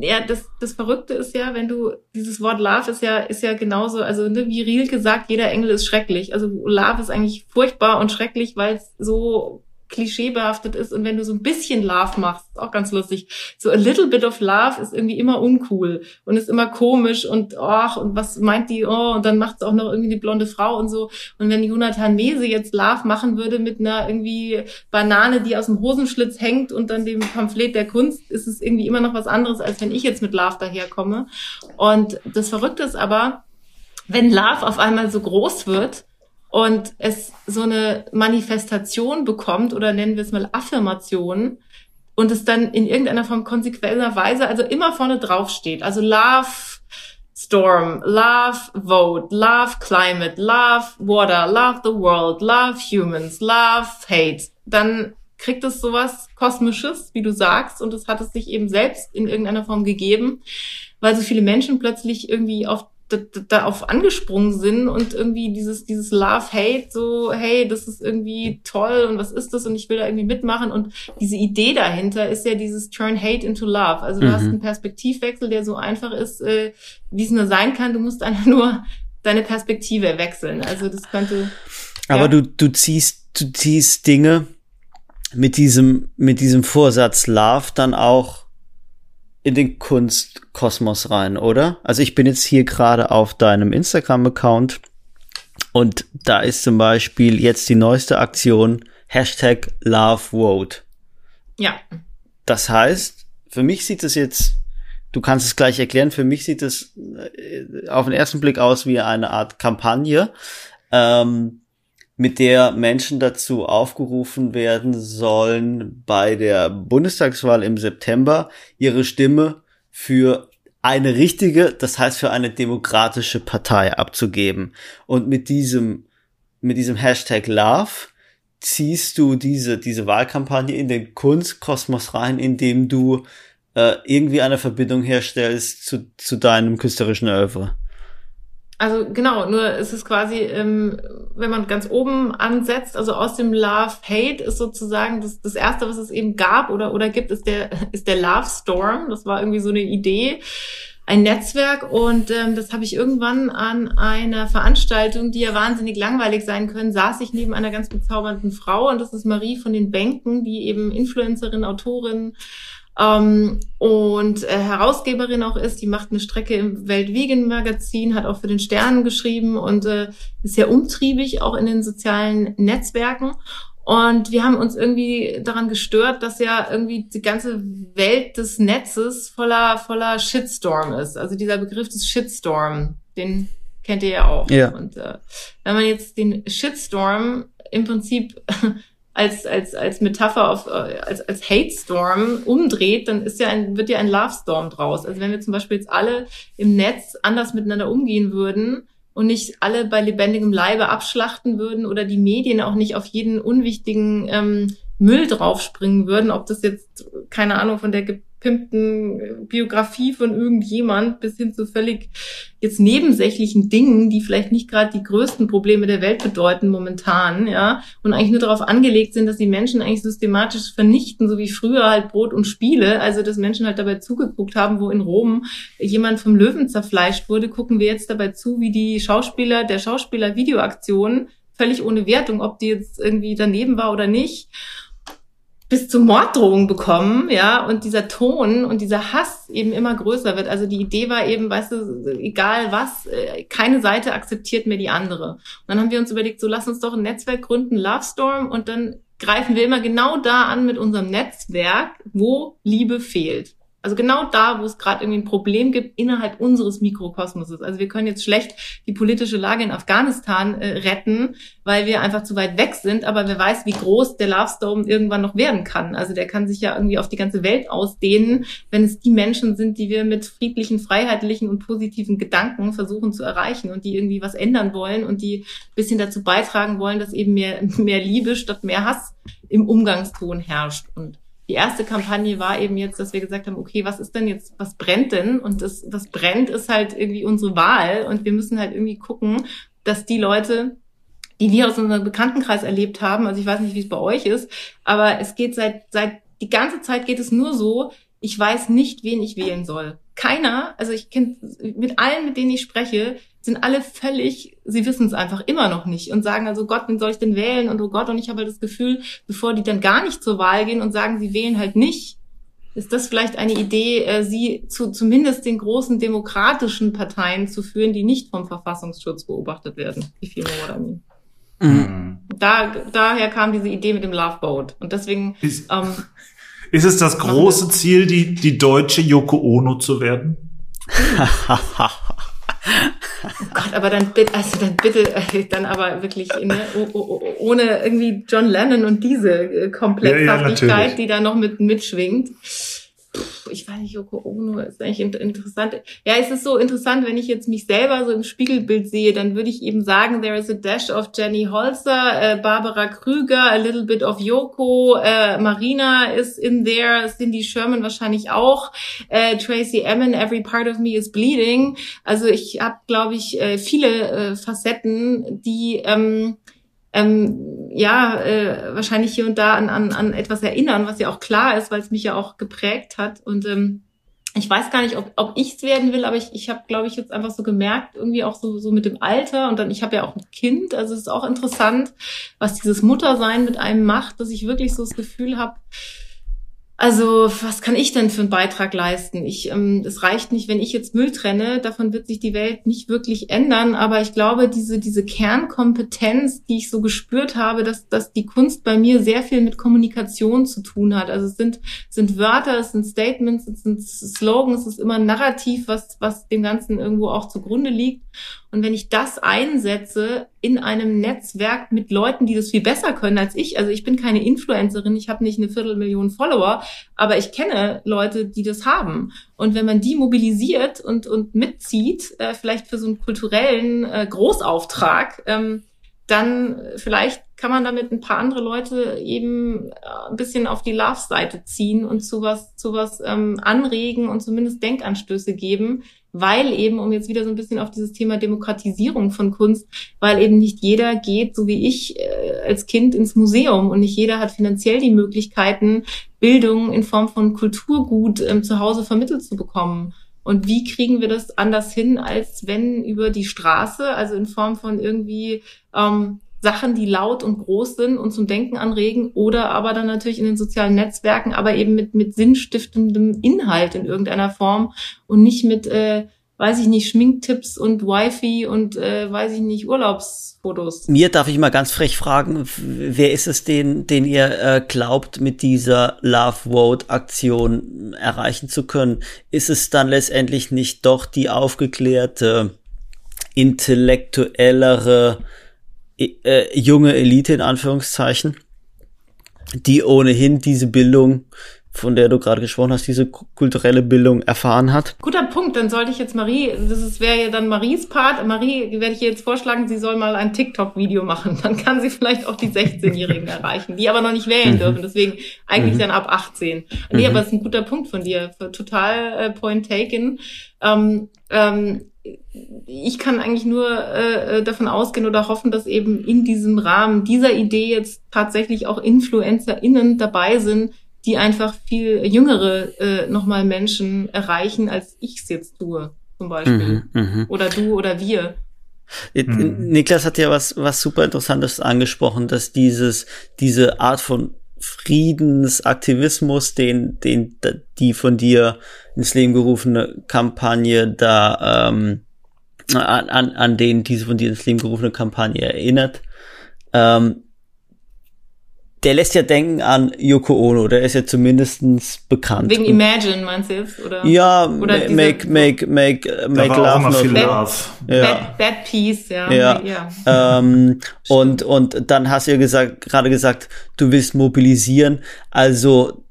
ja, das, das Verrückte ist ja, wenn du, dieses Wort Love ist ja, ist ja genauso, also ne, wie Riel gesagt, jeder Engel ist schrecklich. Also Love ist eigentlich furchtbar und schrecklich, weil es so klischeebehaftet ist und wenn du so ein bisschen Love machst, ist auch ganz lustig. So a little bit of Love ist irgendwie immer uncool und ist immer komisch und ach und was meint die? Oh und dann macht es auch noch irgendwie die blonde Frau und so. Und wenn Jonathan Mese jetzt Love machen würde mit einer irgendwie Banane, die aus dem Hosenschlitz hängt und dann dem Pamphlet der Kunst, ist es irgendwie immer noch was anderes als wenn ich jetzt mit Love daherkomme. Und das Verrückte ist aber, wenn Love auf einmal so groß wird, und es so eine Manifestation bekommt oder nennen wir es mal Affirmation und es dann in irgendeiner Form konsequenter Weise also immer vorne drauf steht. Also Love Storm, Love Vote, Love Climate, Love Water, Love the World, Love Humans, Love Hate. Dann kriegt es sowas Kosmisches, wie du sagst, und es hat es sich eben selbst in irgendeiner Form gegeben, weil so viele Menschen plötzlich irgendwie auf darauf angesprungen sind und irgendwie dieses, dieses Love-Hate, so, hey, das ist irgendwie toll und was ist das und ich will da irgendwie mitmachen und diese Idee dahinter ist ja dieses Turn Hate into Love. Also du mhm. hast einen Perspektivwechsel, der so einfach ist, äh, wie es nur sein kann. Du musst einfach nur deine Perspektive wechseln. Also das könnte. Aber ja. du, du ziehst, du ziehst Dinge mit diesem, mit diesem Vorsatz Love dann auch in den Kunstkosmos rein, oder? Also ich bin jetzt hier gerade auf deinem Instagram-Account und da ist zum Beispiel jetzt die neueste Aktion Hashtag LoveVote. Ja. Das heißt, für mich sieht es jetzt, du kannst es gleich erklären, für mich sieht es äh, auf den ersten Blick aus wie eine Art Kampagne. Ähm, mit der Menschen dazu aufgerufen werden sollen, bei der Bundestagswahl im September ihre Stimme für eine richtige, das heißt für eine demokratische Partei abzugeben. Und mit diesem, mit diesem Hashtag Love ziehst du diese, diese Wahlkampagne in den Kunstkosmos rein, indem du äh, irgendwie eine Verbindung herstellst zu, zu deinem künstlerischen Oeuvre. Also genau, nur es ist quasi, ähm, wenn man ganz oben ansetzt, also aus dem Love Hate ist sozusagen das, das erste, was es eben gab oder oder gibt, ist der ist der Love Storm. Das war irgendwie so eine Idee, ein Netzwerk und ähm, das habe ich irgendwann an einer Veranstaltung, die ja wahnsinnig langweilig sein können, saß ich neben einer ganz bezaubernden Frau und das ist Marie von den Bänken, die eben Influencerin, Autorin ähm, und äh, Herausgeberin auch ist. Die macht eine Strecke im Weltvegan-Magazin, hat auch für den Sternen geschrieben und äh, ist sehr umtriebig, auch in den sozialen Netzwerken. Und wir haben uns irgendwie daran gestört, dass ja irgendwie die ganze Welt des Netzes voller, voller Shitstorm ist. Also dieser Begriff des Shitstorm, den kennt ihr ja auch. Ja. Und äh, wenn man jetzt den Shitstorm im Prinzip als, als, als Metapher auf, äh, als, als Hate Storm umdreht, dann ist ja ein, wird ja ein Love Storm draus. Also wenn wir zum Beispiel jetzt alle im Netz anders miteinander umgehen würden und nicht alle bei lebendigem Leibe abschlachten würden oder die Medien auch nicht auf jeden unwichtigen ähm, Müll draufspringen würden, ob das jetzt, keine Ahnung, von der gepimpten Biografie von irgendjemand bis hin zu völlig jetzt nebensächlichen Dingen, die vielleicht nicht gerade die größten Probleme der Welt bedeuten momentan, ja, und eigentlich nur darauf angelegt sind, dass die Menschen eigentlich systematisch vernichten, so wie früher halt Brot und Spiele, also dass Menschen halt dabei zugeguckt haben, wo in Rom jemand vom Löwen zerfleischt wurde, gucken wir jetzt dabei zu, wie die Schauspieler der Schauspieler Videoaktionen völlig ohne Wertung, ob die jetzt irgendwie daneben war oder nicht bis zu Morddrohungen bekommen, ja, und dieser Ton und dieser Hass eben immer größer wird. Also die Idee war eben, weißt du, egal was, äh, keine Seite akzeptiert mehr die andere. Und dann haben wir uns überlegt, so lass uns doch ein Netzwerk gründen, Love Storm, und dann greifen wir immer genau da an mit unserem Netzwerk, wo Liebe fehlt. Also genau da, wo es gerade irgendwie ein Problem gibt innerhalb unseres Mikrokosmoses. Also wir können jetzt schlecht die politische Lage in Afghanistan äh, retten, weil wir einfach zu weit weg sind. Aber wer weiß, wie groß der Love Storm irgendwann noch werden kann. Also der kann sich ja irgendwie auf die ganze Welt ausdehnen, wenn es die Menschen sind, die wir mit friedlichen, freiheitlichen und positiven Gedanken versuchen zu erreichen und die irgendwie was ändern wollen und die ein bisschen dazu beitragen wollen, dass eben mehr, mehr Liebe statt mehr Hass im Umgangston herrscht. Und die erste Kampagne war eben jetzt, dass wir gesagt haben, okay, was ist denn jetzt, was brennt denn? Und das, was brennt, ist halt irgendwie unsere Wahl. Und wir müssen halt irgendwie gucken, dass die Leute, die wir aus unserem Bekanntenkreis erlebt haben, also ich weiß nicht, wie es bei euch ist, aber es geht seit, seit, die ganze Zeit geht es nur so, ich weiß nicht, wen ich wählen soll. Keiner, also ich kenne mit allen, mit denen ich spreche, sind alle völlig, sie wissen es einfach immer noch nicht und sagen also Gott, wen soll ich denn wählen und oh Gott und ich habe halt das Gefühl, bevor die dann gar nicht zur Wahl gehen und sagen, sie wählen halt nicht, ist das vielleicht eine Idee, äh, sie zu zumindest den großen demokratischen Parteien zu führen, die nicht vom Verfassungsschutz beobachtet werden. Wie viel more I Mhm. Da, daher kam diese Idee mit dem Love Boat. Und deswegen. Ist, ähm, ist es das große Ziel, die, die deutsche Yoko Ono zu werden? Oh Gott, aber dann bitte, also dann bitte, äh, dann aber wirklich ne, ohne irgendwie John Lennon und diese äh, Komplexhaftigkeit, ja, ja, die da noch mit mitschwingt ich weiß nicht, Yoko Ono ist eigentlich interessant. Ja, es ist so interessant, wenn ich jetzt mich selber so im Spiegelbild sehe, dann würde ich eben sagen, there is a dash of Jenny Holzer, äh, Barbara Krüger, a little bit of Yoko, äh, Marina is in there, Cindy Sherman wahrscheinlich auch, äh, Tracy Emin, every part of me is bleeding. Also ich habe, glaube ich, äh, viele äh, Facetten, die ähm, ähm, ja äh, wahrscheinlich hier und da an, an, an etwas erinnern, was ja auch klar ist, weil es mich ja auch geprägt hat. Und ähm, ich weiß gar nicht, ob, ob ich es werden will, aber ich, ich habe, glaube ich, jetzt einfach so gemerkt, irgendwie auch so, so mit dem Alter und dann, ich habe ja auch ein Kind, also es ist auch interessant, was dieses Muttersein mit einem macht, dass ich wirklich so das Gefühl habe, also, was kann ich denn für einen Beitrag leisten? Ich, ähm, es reicht nicht, wenn ich jetzt Müll trenne. Davon wird sich die Welt nicht wirklich ändern. Aber ich glaube, diese, diese Kernkompetenz, die ich so gespürt habe, dass, dass die Kunst bei mir sehr viel mit Kommunikation zu tun hat. Also es sind, sind Wörter, es sind Statements, es sind Slogans, es ist immer ein Narrativ, was, was dem Ganzen irgendwo auch zugrunde liegt. Und wenn ich das einsetze in einem Netzwerk mit Leuten, die das viel besser können als ich, also ich bin keine Influencerin, ich habe nicht eine Viertelmillion Follower, aber ich kenne Leute, die das haben. Und wenn man die mobilisiert und, und mitzieht, äh, vielleicht für so einen kulturellen äh, Großauftrag, ähm, dann vielleicht kann man damit ein paar andere Leute eben äh, ein bisschen auf die Love-Seite ziehen und zu was, zu was ähm, anregen und zumindest Denkanstöße geben, weil eben, um jetzt wieder so ein bisschen auf dieses Thema Demokratisierung von Kunst, weil eben nicht jeder geht, so wie ich äh, als Kind ins Museum und nicht jeder hat finanziell die Möglichkeiten, Bildung in Form von Kulturgut ähm, zu Hause vermittelt zu bekommen. Und wie kriegen wir das anders hin, als wenn über die Straße, also in Form von irgendwie ähm, Sachen, die laut und groß sind und zum Denken anregen oder aber dann natürlich in den sozialen Netzwerken, aber eben mit, mit sinnstiftendem Inhalt in irgendeiner Form und nicht mit, äh, weiß ich nicht, Schminktipps und Wifi und, äh, weiß ich nicht, Urlaubsfotos. Mir darf ich mal ganz frech fragen, wer ist es, den, den ihr äh, glaubt, mit dieser Love Vote Aktion erreichen zu können? Ist es dann letztendlich nicht doch die aufgeklärte, intellektuellere, äh, junge Elite in Anführungszeichen, die ohnehin diese Bildung, von der du gerade gesprochen hast, diese kulturelle Bildung erfahren hat. Guter Punkt, dann sollte ich jetzt Marie, das wäre ja dann Maries Part. Marie werde ich jetzt vorschlagen, sie soll mal ein TikTok-Video machen. Dann kann sie vielleicht auch die 16-Jährigen erreichen, die aber noch nicht wählen mhm. dürfen. Deswegen eigentlich mhm. dann ab 18. Nee, mhm. aber das ist ein guter Punkt von dir. Total äh, point taken. Ähm, ähm, ich kann eigentlich nur äh, äh, davon ausgehen oder hoffen, dass eben in diesem Rahmen dieser Idee jetzt tatsächlich auch InfluencerInnen dabei sind, die einfach viel jüngere äh, nochmal Menschen erreichen, als ich es jetzt tue, zum Beispiel. Mhm, mh. Oder du oder wir. Mhm. Niklas hat ja was, was super Interessantes angesprochen, dass dieses, diese Art von Friedensaktivismus, den, den, die von dir ins Leben gerufene Kampagne da, ähm, an, an, an den diese von dir ins Leben gerufene Kampagne erinnert. Ähm, der lässt ja denken an Yoko Ono, der ist ja zumindestens bekannt. Wegen Imagine meinst du jetzt? Oder? Ja, oder make, make, make, uh, make love. Not viel love. Ja. Bad, bad Peace, ja. ja. ja. Ähm, und, und dann hast du ja gesagt, gerade gesagt, du willst mobilisieren. Also,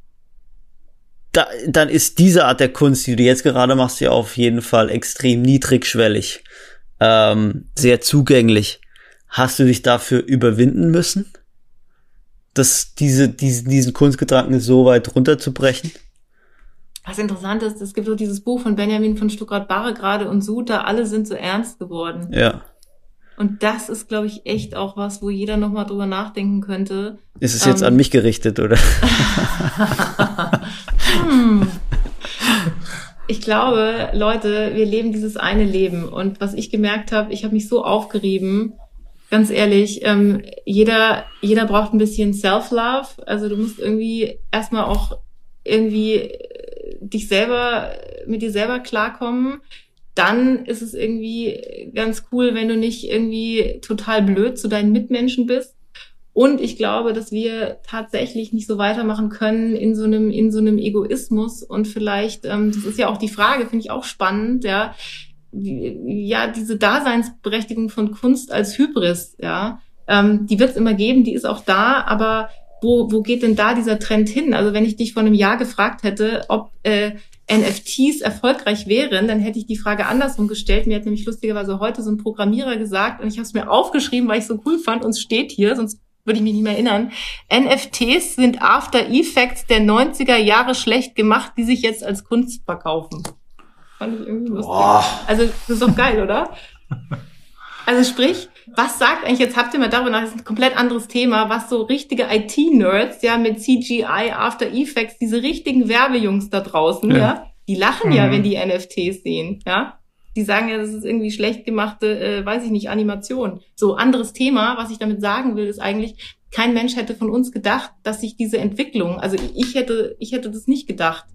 da, dann ist diese Art der Kunst, die du jetzt gerade machst, ja auf jeden Fall extrem niedrigschwellig, ähm, sehr zugänglich. Hast du dich dafür überwinden müssen? Das, diese, diese, diesen Kunstgedanken so weit runterzubrechen? Was interessant ist, es gibt so dieses Buch von Benjamin von Stuttgart-Barre gerade und Suter, alle sind so ernst geworden. Ja. Und das ist, glaube ich, echt auch was, wo jeder nochmal drüber nachdenken könnte. Ist es jetzt ähm, an mich gerichtet, oder? hm. Ich glaube, Leute, wir leben dieses eine Leben. Und was ich gemerkt habe, ich habe mich so aufgerieben, ganz ehrlich, ähm, jeder, jeder braucht ein bisschen Self-Love. Also du musst irgendwie erstmal auch irgendwie äh, dich selber, mit dir selber klarkommen. Dann ist es irgendwie ganz cool, wenn du nicht irgendwie total blöd zu deinen Mitmenschen bist. Und ich glaube, dass wir tatsächlich nicht so weitermachen können in so einem, in so einem Egoismus. Und vielleicht, ähm, das ist ja auch die Frage, finde ich auch spannend, ja, ja, diese Daseinsberechtigung von Kunst als Hybris, ja, ähm, die wird es immer geben, die ist auch da, aber wo, wo geht denn da dieser Trend hin? Also wenn ich dich vor einem Jahr gefragt hätte, ob äh, NFTs erfolgreich wären, dann hätte ich die Frage andersrum gestellt. Mir hat nämlich lustigerweise heute so ein Programmierer gesagt und ich habe es mir aufgeschrieben, weil ich so cool fand und es steht hier, sonst würde ich mich nicht mehr erinnern. NFTs sind After Effects der 90er Jahre schlecht gemacht, die sich jetzt als Kunst verkaufen. Fand ich irgendwie lustig. Boah. Also, das ist doch geil, oder? Also sprich, was sagt eigentlich, jetzt habt ihr mal darüber nach, das ist ein komplett anderes Thema, was so richtige IT-Nerds, ja, mit CGI, After Effects, diese richtigen Werbejungs da draußen, ja, ja die lachen mhm. ja, wenn die NFTs sehen, ja. Die sagen ja, das ist irgendwie schlecht gemachte, äh, weiß ich nicht, Animation. So, anderes Thema, was ich damit sagen will, ist eigentlich, kein Mensch hätte von uns gedacht, dass sich diese Entwicklung, also ich hätte, ich hätte das nicht gedacht,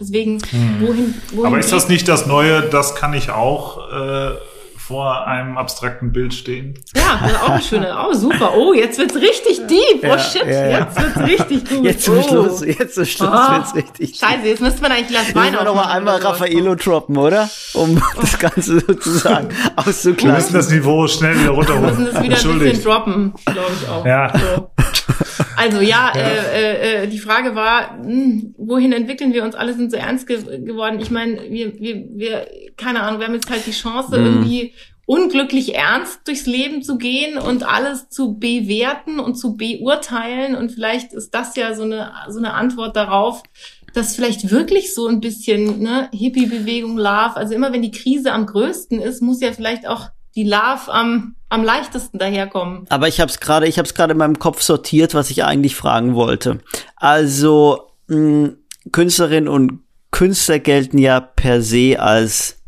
Deswegen, hm. wohin, wohin. Aber ist das nicht das Neue, das kann ich auch äh, vor einem abstrakten Bild stehen? Ja, das ist auch eine schöne, oh super, oh, jetzt wird's richtig deep, oh shit, ja, ja. jetzt wird's richtig gut. Jetzt zum oh. Schluss, jetzt zum Schluss oh. wird's richtig Scheiße, jetzt müsste man eigentlich Glas Wein noch mal einmal Raffaello droppen, oder? Um oh. das Ganze sozusagen auszugleichen. Wir müssen das Niveau schnell wieder runterholen. Wir müssen es wieder ein bisschen droppen, glaube ich auch. Ja. So. Also ja, ja. Äh, äh, die Frage war, mh, hm, wohin entwickeln wir uns? Alle sind so ernst ge geworden. Ich meine, wir, wir, wir, keine Ahnung, wir haben jetzt halt die Chance, mhm. irgendwie unglücklich ernst durchs Leben zu gehen und alles zu bewerten und zu beurteilen. Und vielleicht ist das ja so eine, so eine Antwort darauf, dass vielleicht wirklich so ein bisschen ne, Hippie-Bewegung, Love, also immer wenn die Krise am größten ist, muss ja vielleicht auch die Love am, am leichtesten daherkommen. Aber ich habe es gerade, ich habe es gerade in meinem Kopf sortiert, was ich eigentlich fragen wollte. Also mh, Künstlerinnen und Künstler gelten ja per se als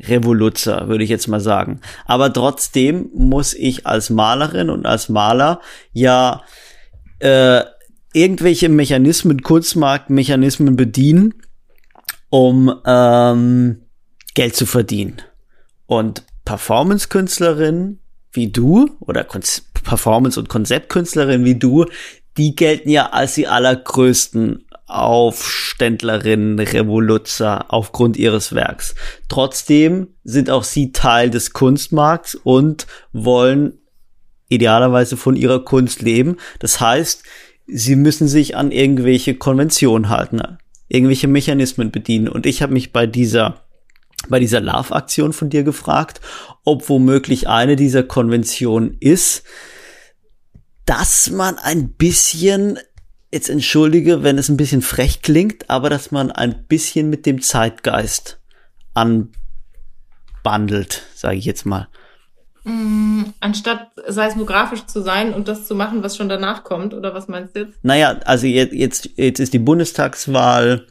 Revoluzer, würde ich jetzt mal sagen. Aber trotzdem muss ich als Malerin und als Maler ja äh, irgendwelche Mechanismen, Kunstmarktmechanismen bedienen, um ähm, Geld zu verdienen. Und Performance-Künstlerinnen wie du oder Performance- und Konzeptkünstlerinnen wie du, die gelten ja als die allergrößten Aufständlerinnen, Revoluzer aufgrund ihres Werks. Trotzdem sind auch sie Teil des Kunstmarkts und wollen idealerweise von ihrer Kunst leben. Das heißt, sie müssen sich an irgendwelche Konventionen halten, irgendwelche Mechanismen bedienen. Und ich habe mich bei dieser bei dieser Love-Aktion von dir gefragt, ob womöglich eine dieser Konventionen ist, dass man ein bisschen, jetzt entschuldige, wenn es ein bisschen frech klingt, aber dass man ein bisschen mit dem Zeitgeist anbandelt, sage ich jetzt mal. Mm, anstatt seismografisch zu sein und das zu machen, was schon danach kommt, oder was meinst du jetzt? Naja, also jetzt, jetzt, jetzt ist die Bundestagswahl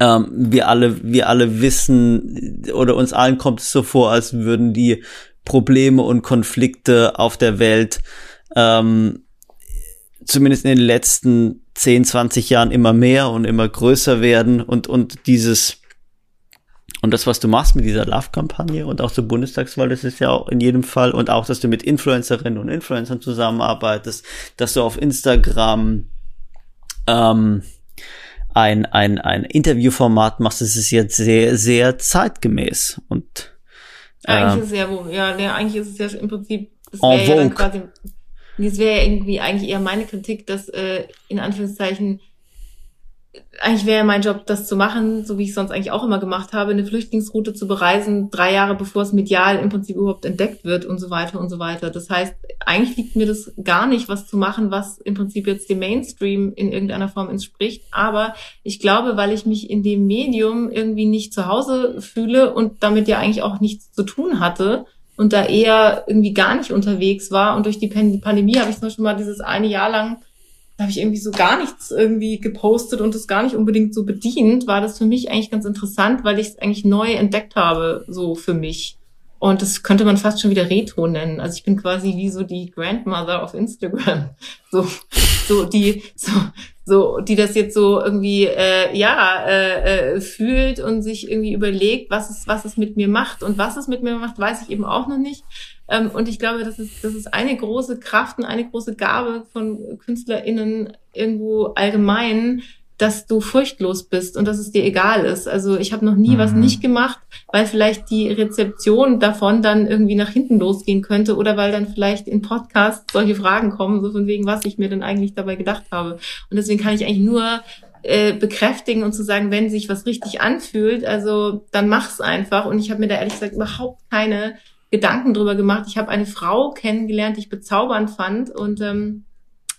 ähm, wir alle, wir alle wissen oder uns allen kommt es so vor, als würden die Probleme und Konflikte auf der Welt ähm, zumindest in den letzten 10, 20 Jahren immer mehr und immer größer werden und, und dieses, und das, was du machst mit dieser Love-Kampagne und auch zur Bundestagswahl, das ist ja auch in jedem Fall, und auch, dass du mit Influencerinnen und Influencern zusammenarbeitest, dass du auf Instagram ähm, ein, ein, ein Interviewformat machst, das ist jetzt sehr, sehr zeitgemäß. Und äh, eigentlich ist es ja, ja, eigentlich ist es ja im Prinzip, das wäre ja dann quasi, das wäre ja irgendwie eigentlich eher meine Kritik, dass äh, in Anführungszeichen eigentlich wäre mein Job, das zu machen, so wie ich es sonst eigentlich auch immer gemacht habe, eine Flüchtlingsroute zu bereisen, drei Jahre bevor es medial im Prinzip überhaupt entdeckt wird und so weiter und so weiter. Das heißt, eigentlich liegt mir das gar nicht, was zu machen, was im Prinzip jetzt dem Mainstream in irgendeiner Form entspricht. Aber ich glaube, weil ich mich in dem Medium irgendwie nicht zu Hause fühle und damit ja eigentlich auch nichts zu tun hatte, und da eher irgendwie gar nicht unterwegs war und durch die Pandemie habe ich zum Beispiel mal dieses eine Jahr lang da habe ich irgendwie so gar nichts irgendwie gepostet und es gar nicht unbedingt so bedient, war das für mich eigentlich ganz interessant, weil ich es eigentlich neu entdeckt habe, so für mich. Und das könnte man fast schon wieder Retro nennen. Also ich bin quasi wie so die Grandmother auf Instagram. So, so die, so, so, die das jetzt so irgendwie, äh, ja, äh, äh, fühlt und sich irgendwie überlegt, was es, was es mit mir macht. Und was es mit mir macht, weiß ich eben auch noch nicht. Ähm, und ich glaube, das ist, das ist eine große Kraft und eine große Gabe von KünstlerInnen irgendwo allgemein, dass du furchtlos bist und dass es dir egal ist. Also ich habe noch nie mhm. was nicht gemacht, weil vielleicht die Rezeption davon dann irgendwie nach hinten losgehen könnte oder weil dann vielleicht in Podcasts solche Fragen kommen, so von wegen, was ich mir denn eigentlich dabei gedacht habe. Und deswegen kann ich eigentlich nur äh, bekräftigen und zu sagen, wenn sich was richtig anfühlt, also dann mach's einfach. Und ich habe mir da ehrlich gesagt überhaupt keine Gedanken drüber gemacht. Ich habe eine Frau kennengelernt, die ich bezaubernd fand und ähm,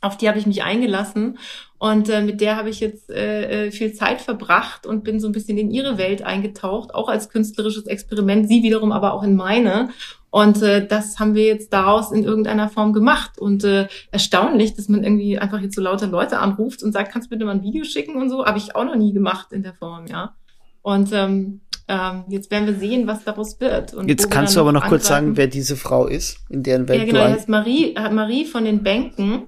auf die habe ich mich eingelassen und äh, mit der habe ich jetzt äh, äh, viel Zeit verbracht und bin so ein bisschen in ihre Welt eingetaucht, auch als künstlerisches Experiment, sie wiederum aber auch in meine. Und äh, das haben wir jetzt daraus in irgendeiner Form gemacht. Und äh, erstaunlich, dass man irgendwie einfach jetzt so lauter Leute anruft und sagt, kannst du bitte mal ein Video schicken und so, habe ich auch noch nie gemacht in der Form, ja. Und ähm, ähm, jetzt werden wir sehen, was daraus wird. Und jetzt kannst du aber noch kurz sagen, wer diese Frau ist, in deren Welt ja, genau, du heißt Marie, Marie von den Bänken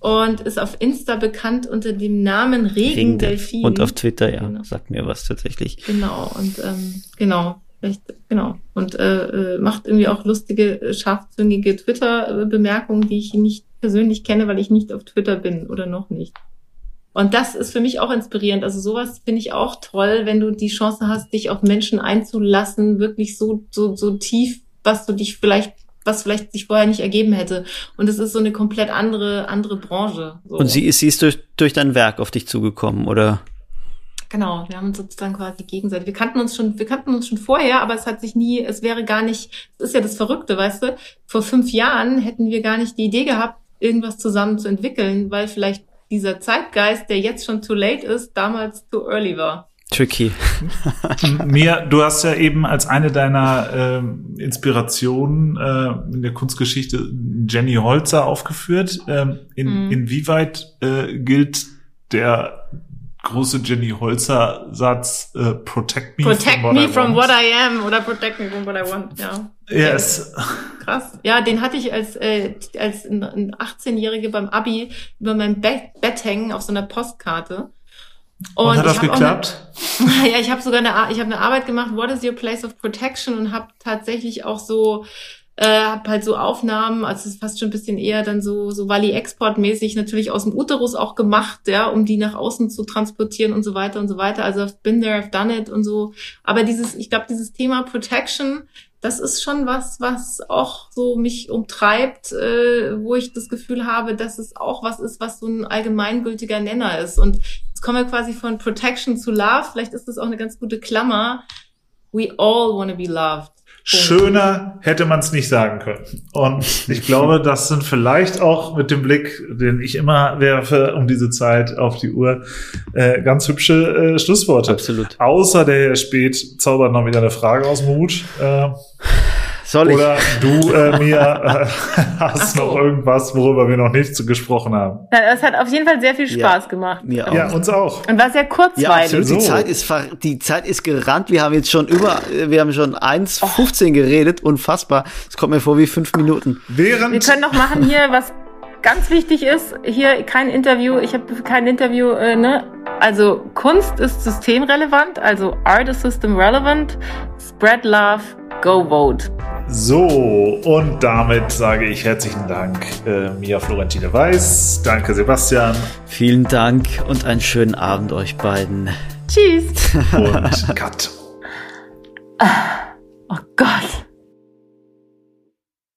und ist auf Insta bekannt unter dem Namen Regendelfin. Und auf Twitter, ja, genau. sagt mir was tatsächlich. Genau, und ähm, genau, vielleicht, genau. Und äh, äh macht irgendwie auch lustige, äh, scharfzüngige Twitter-Bemerkungen, die ich nicht persönlich kenne, weil ich nicht auf Twitter bin oder noch nicht. Und das ist für mich auch inspirierend. Also sowas finde ich auch toll, wenn du die Chance hast, dich auf Menschen einzulassen, wirklich so, so, so tief, was du dich vielleicht was vielleicht sich vorher nicht ergeben hätte. Und es ist so eine komplett andere, andere Branche. So. Und sie ist, sie ist durch, durch dein Werk auf dich zugekommen, oder? Genau, wir haben uns sozusagen quasi gegenseitig. Wir kannten uns schon, wir kannten uns schon vorher, aber es hat sich nie, es wäre gar nicht, es ist ja das Verrückte, weißt du? Vor fünf Jahren hätten wir gar nicht die Idee gehabt, irgendwas zusammen zu entwickeln, weil vielleicht dieser Zeitgeist, der jetzt schon too late ist, damals too early war. Tricky. Mir, du hast ja eben als eine deiner äh, Inspirationen äh, in der Kunstgeschichte Jenny Holzer aufgeführt. Ähm, in, mm. Inwieweit äh, gilt der große Jenny Holzer Satz äh, Protect me Protect from, me what, from what I am oder Protect me from what I want, ja. Yes. Krass. Ja, den hatte ich als äh, als ein 18-Jährige beim Abi über mein Bett, Bett hängen auf so einer Postkarte. Und, und hat das geklappt? Eine, ja, ich habe sogar eine, ich habe eine Arbeit gemacht, What is your place of protection und habe tatsächlich auch so äh, habe halt so Aufnahmen, also es ist fast schon ein bisschen eher dann so so Wally Export mäßig natürlich aus dem Uterus auch gemacht, ja, um die nach außen zu transportieren und so weiter und so weiter. Also I've been there, I've done it und so. Aber dieses, ich glaube, dieses Thema Protection, das ist schon was, was auch so mich umtreibt, äh, wo ich das Gefühl habe, dass es auch was ist, was so ein allgemeingültiger Nenner ist. Und jetzt kommen wir quasi von Protection zu Love. Vielleicht ist das auch eine ganz gute Klammer. We all want to be loved. Schöner hätte man es nicht sagen können. Und ich glaube, das sind vielleicht auch mit dem Blick, den ich immer werfe um diese Zeit auf die Uhr, äh, ganz hübsche äh, Schlussworte. Absolut. Außer der Herr Spät zaubert noch wieder eine Frage aus dem Hut. Äh, soll ich? Oder du, äh, mir, äh, hast so. noch irgendwas, worüber wir noch nicht so gesprochen haben? Es hat auf jeden Fall sehr viel Spaß ja, gemacht. Mir auch. Ja, uns auch. Und war sehr kurzweilig. Ja. So. Die Zeit ist, die Zeit ist gerannt. Wir haben jetzt schon über, wir haben schon 1,15 oh. geredet. Unfassbar. Es kommt mir vor wie fünf Minuten. Während wir können noch machen hier was ganz wichtig ist, hier kein Interview, ich habe kein Interview, äh, ne? Also Kunst ist systemrelevant, also Art is system relevant. Spread love, go vote. So, und damit sage ich herzlichen Dank, äh, Mia Florentine Weiß. Danke, Sebastian. Vielen Dank und einen schönen Abend euch beiden. Tschüss. Und Cut. oh Gott.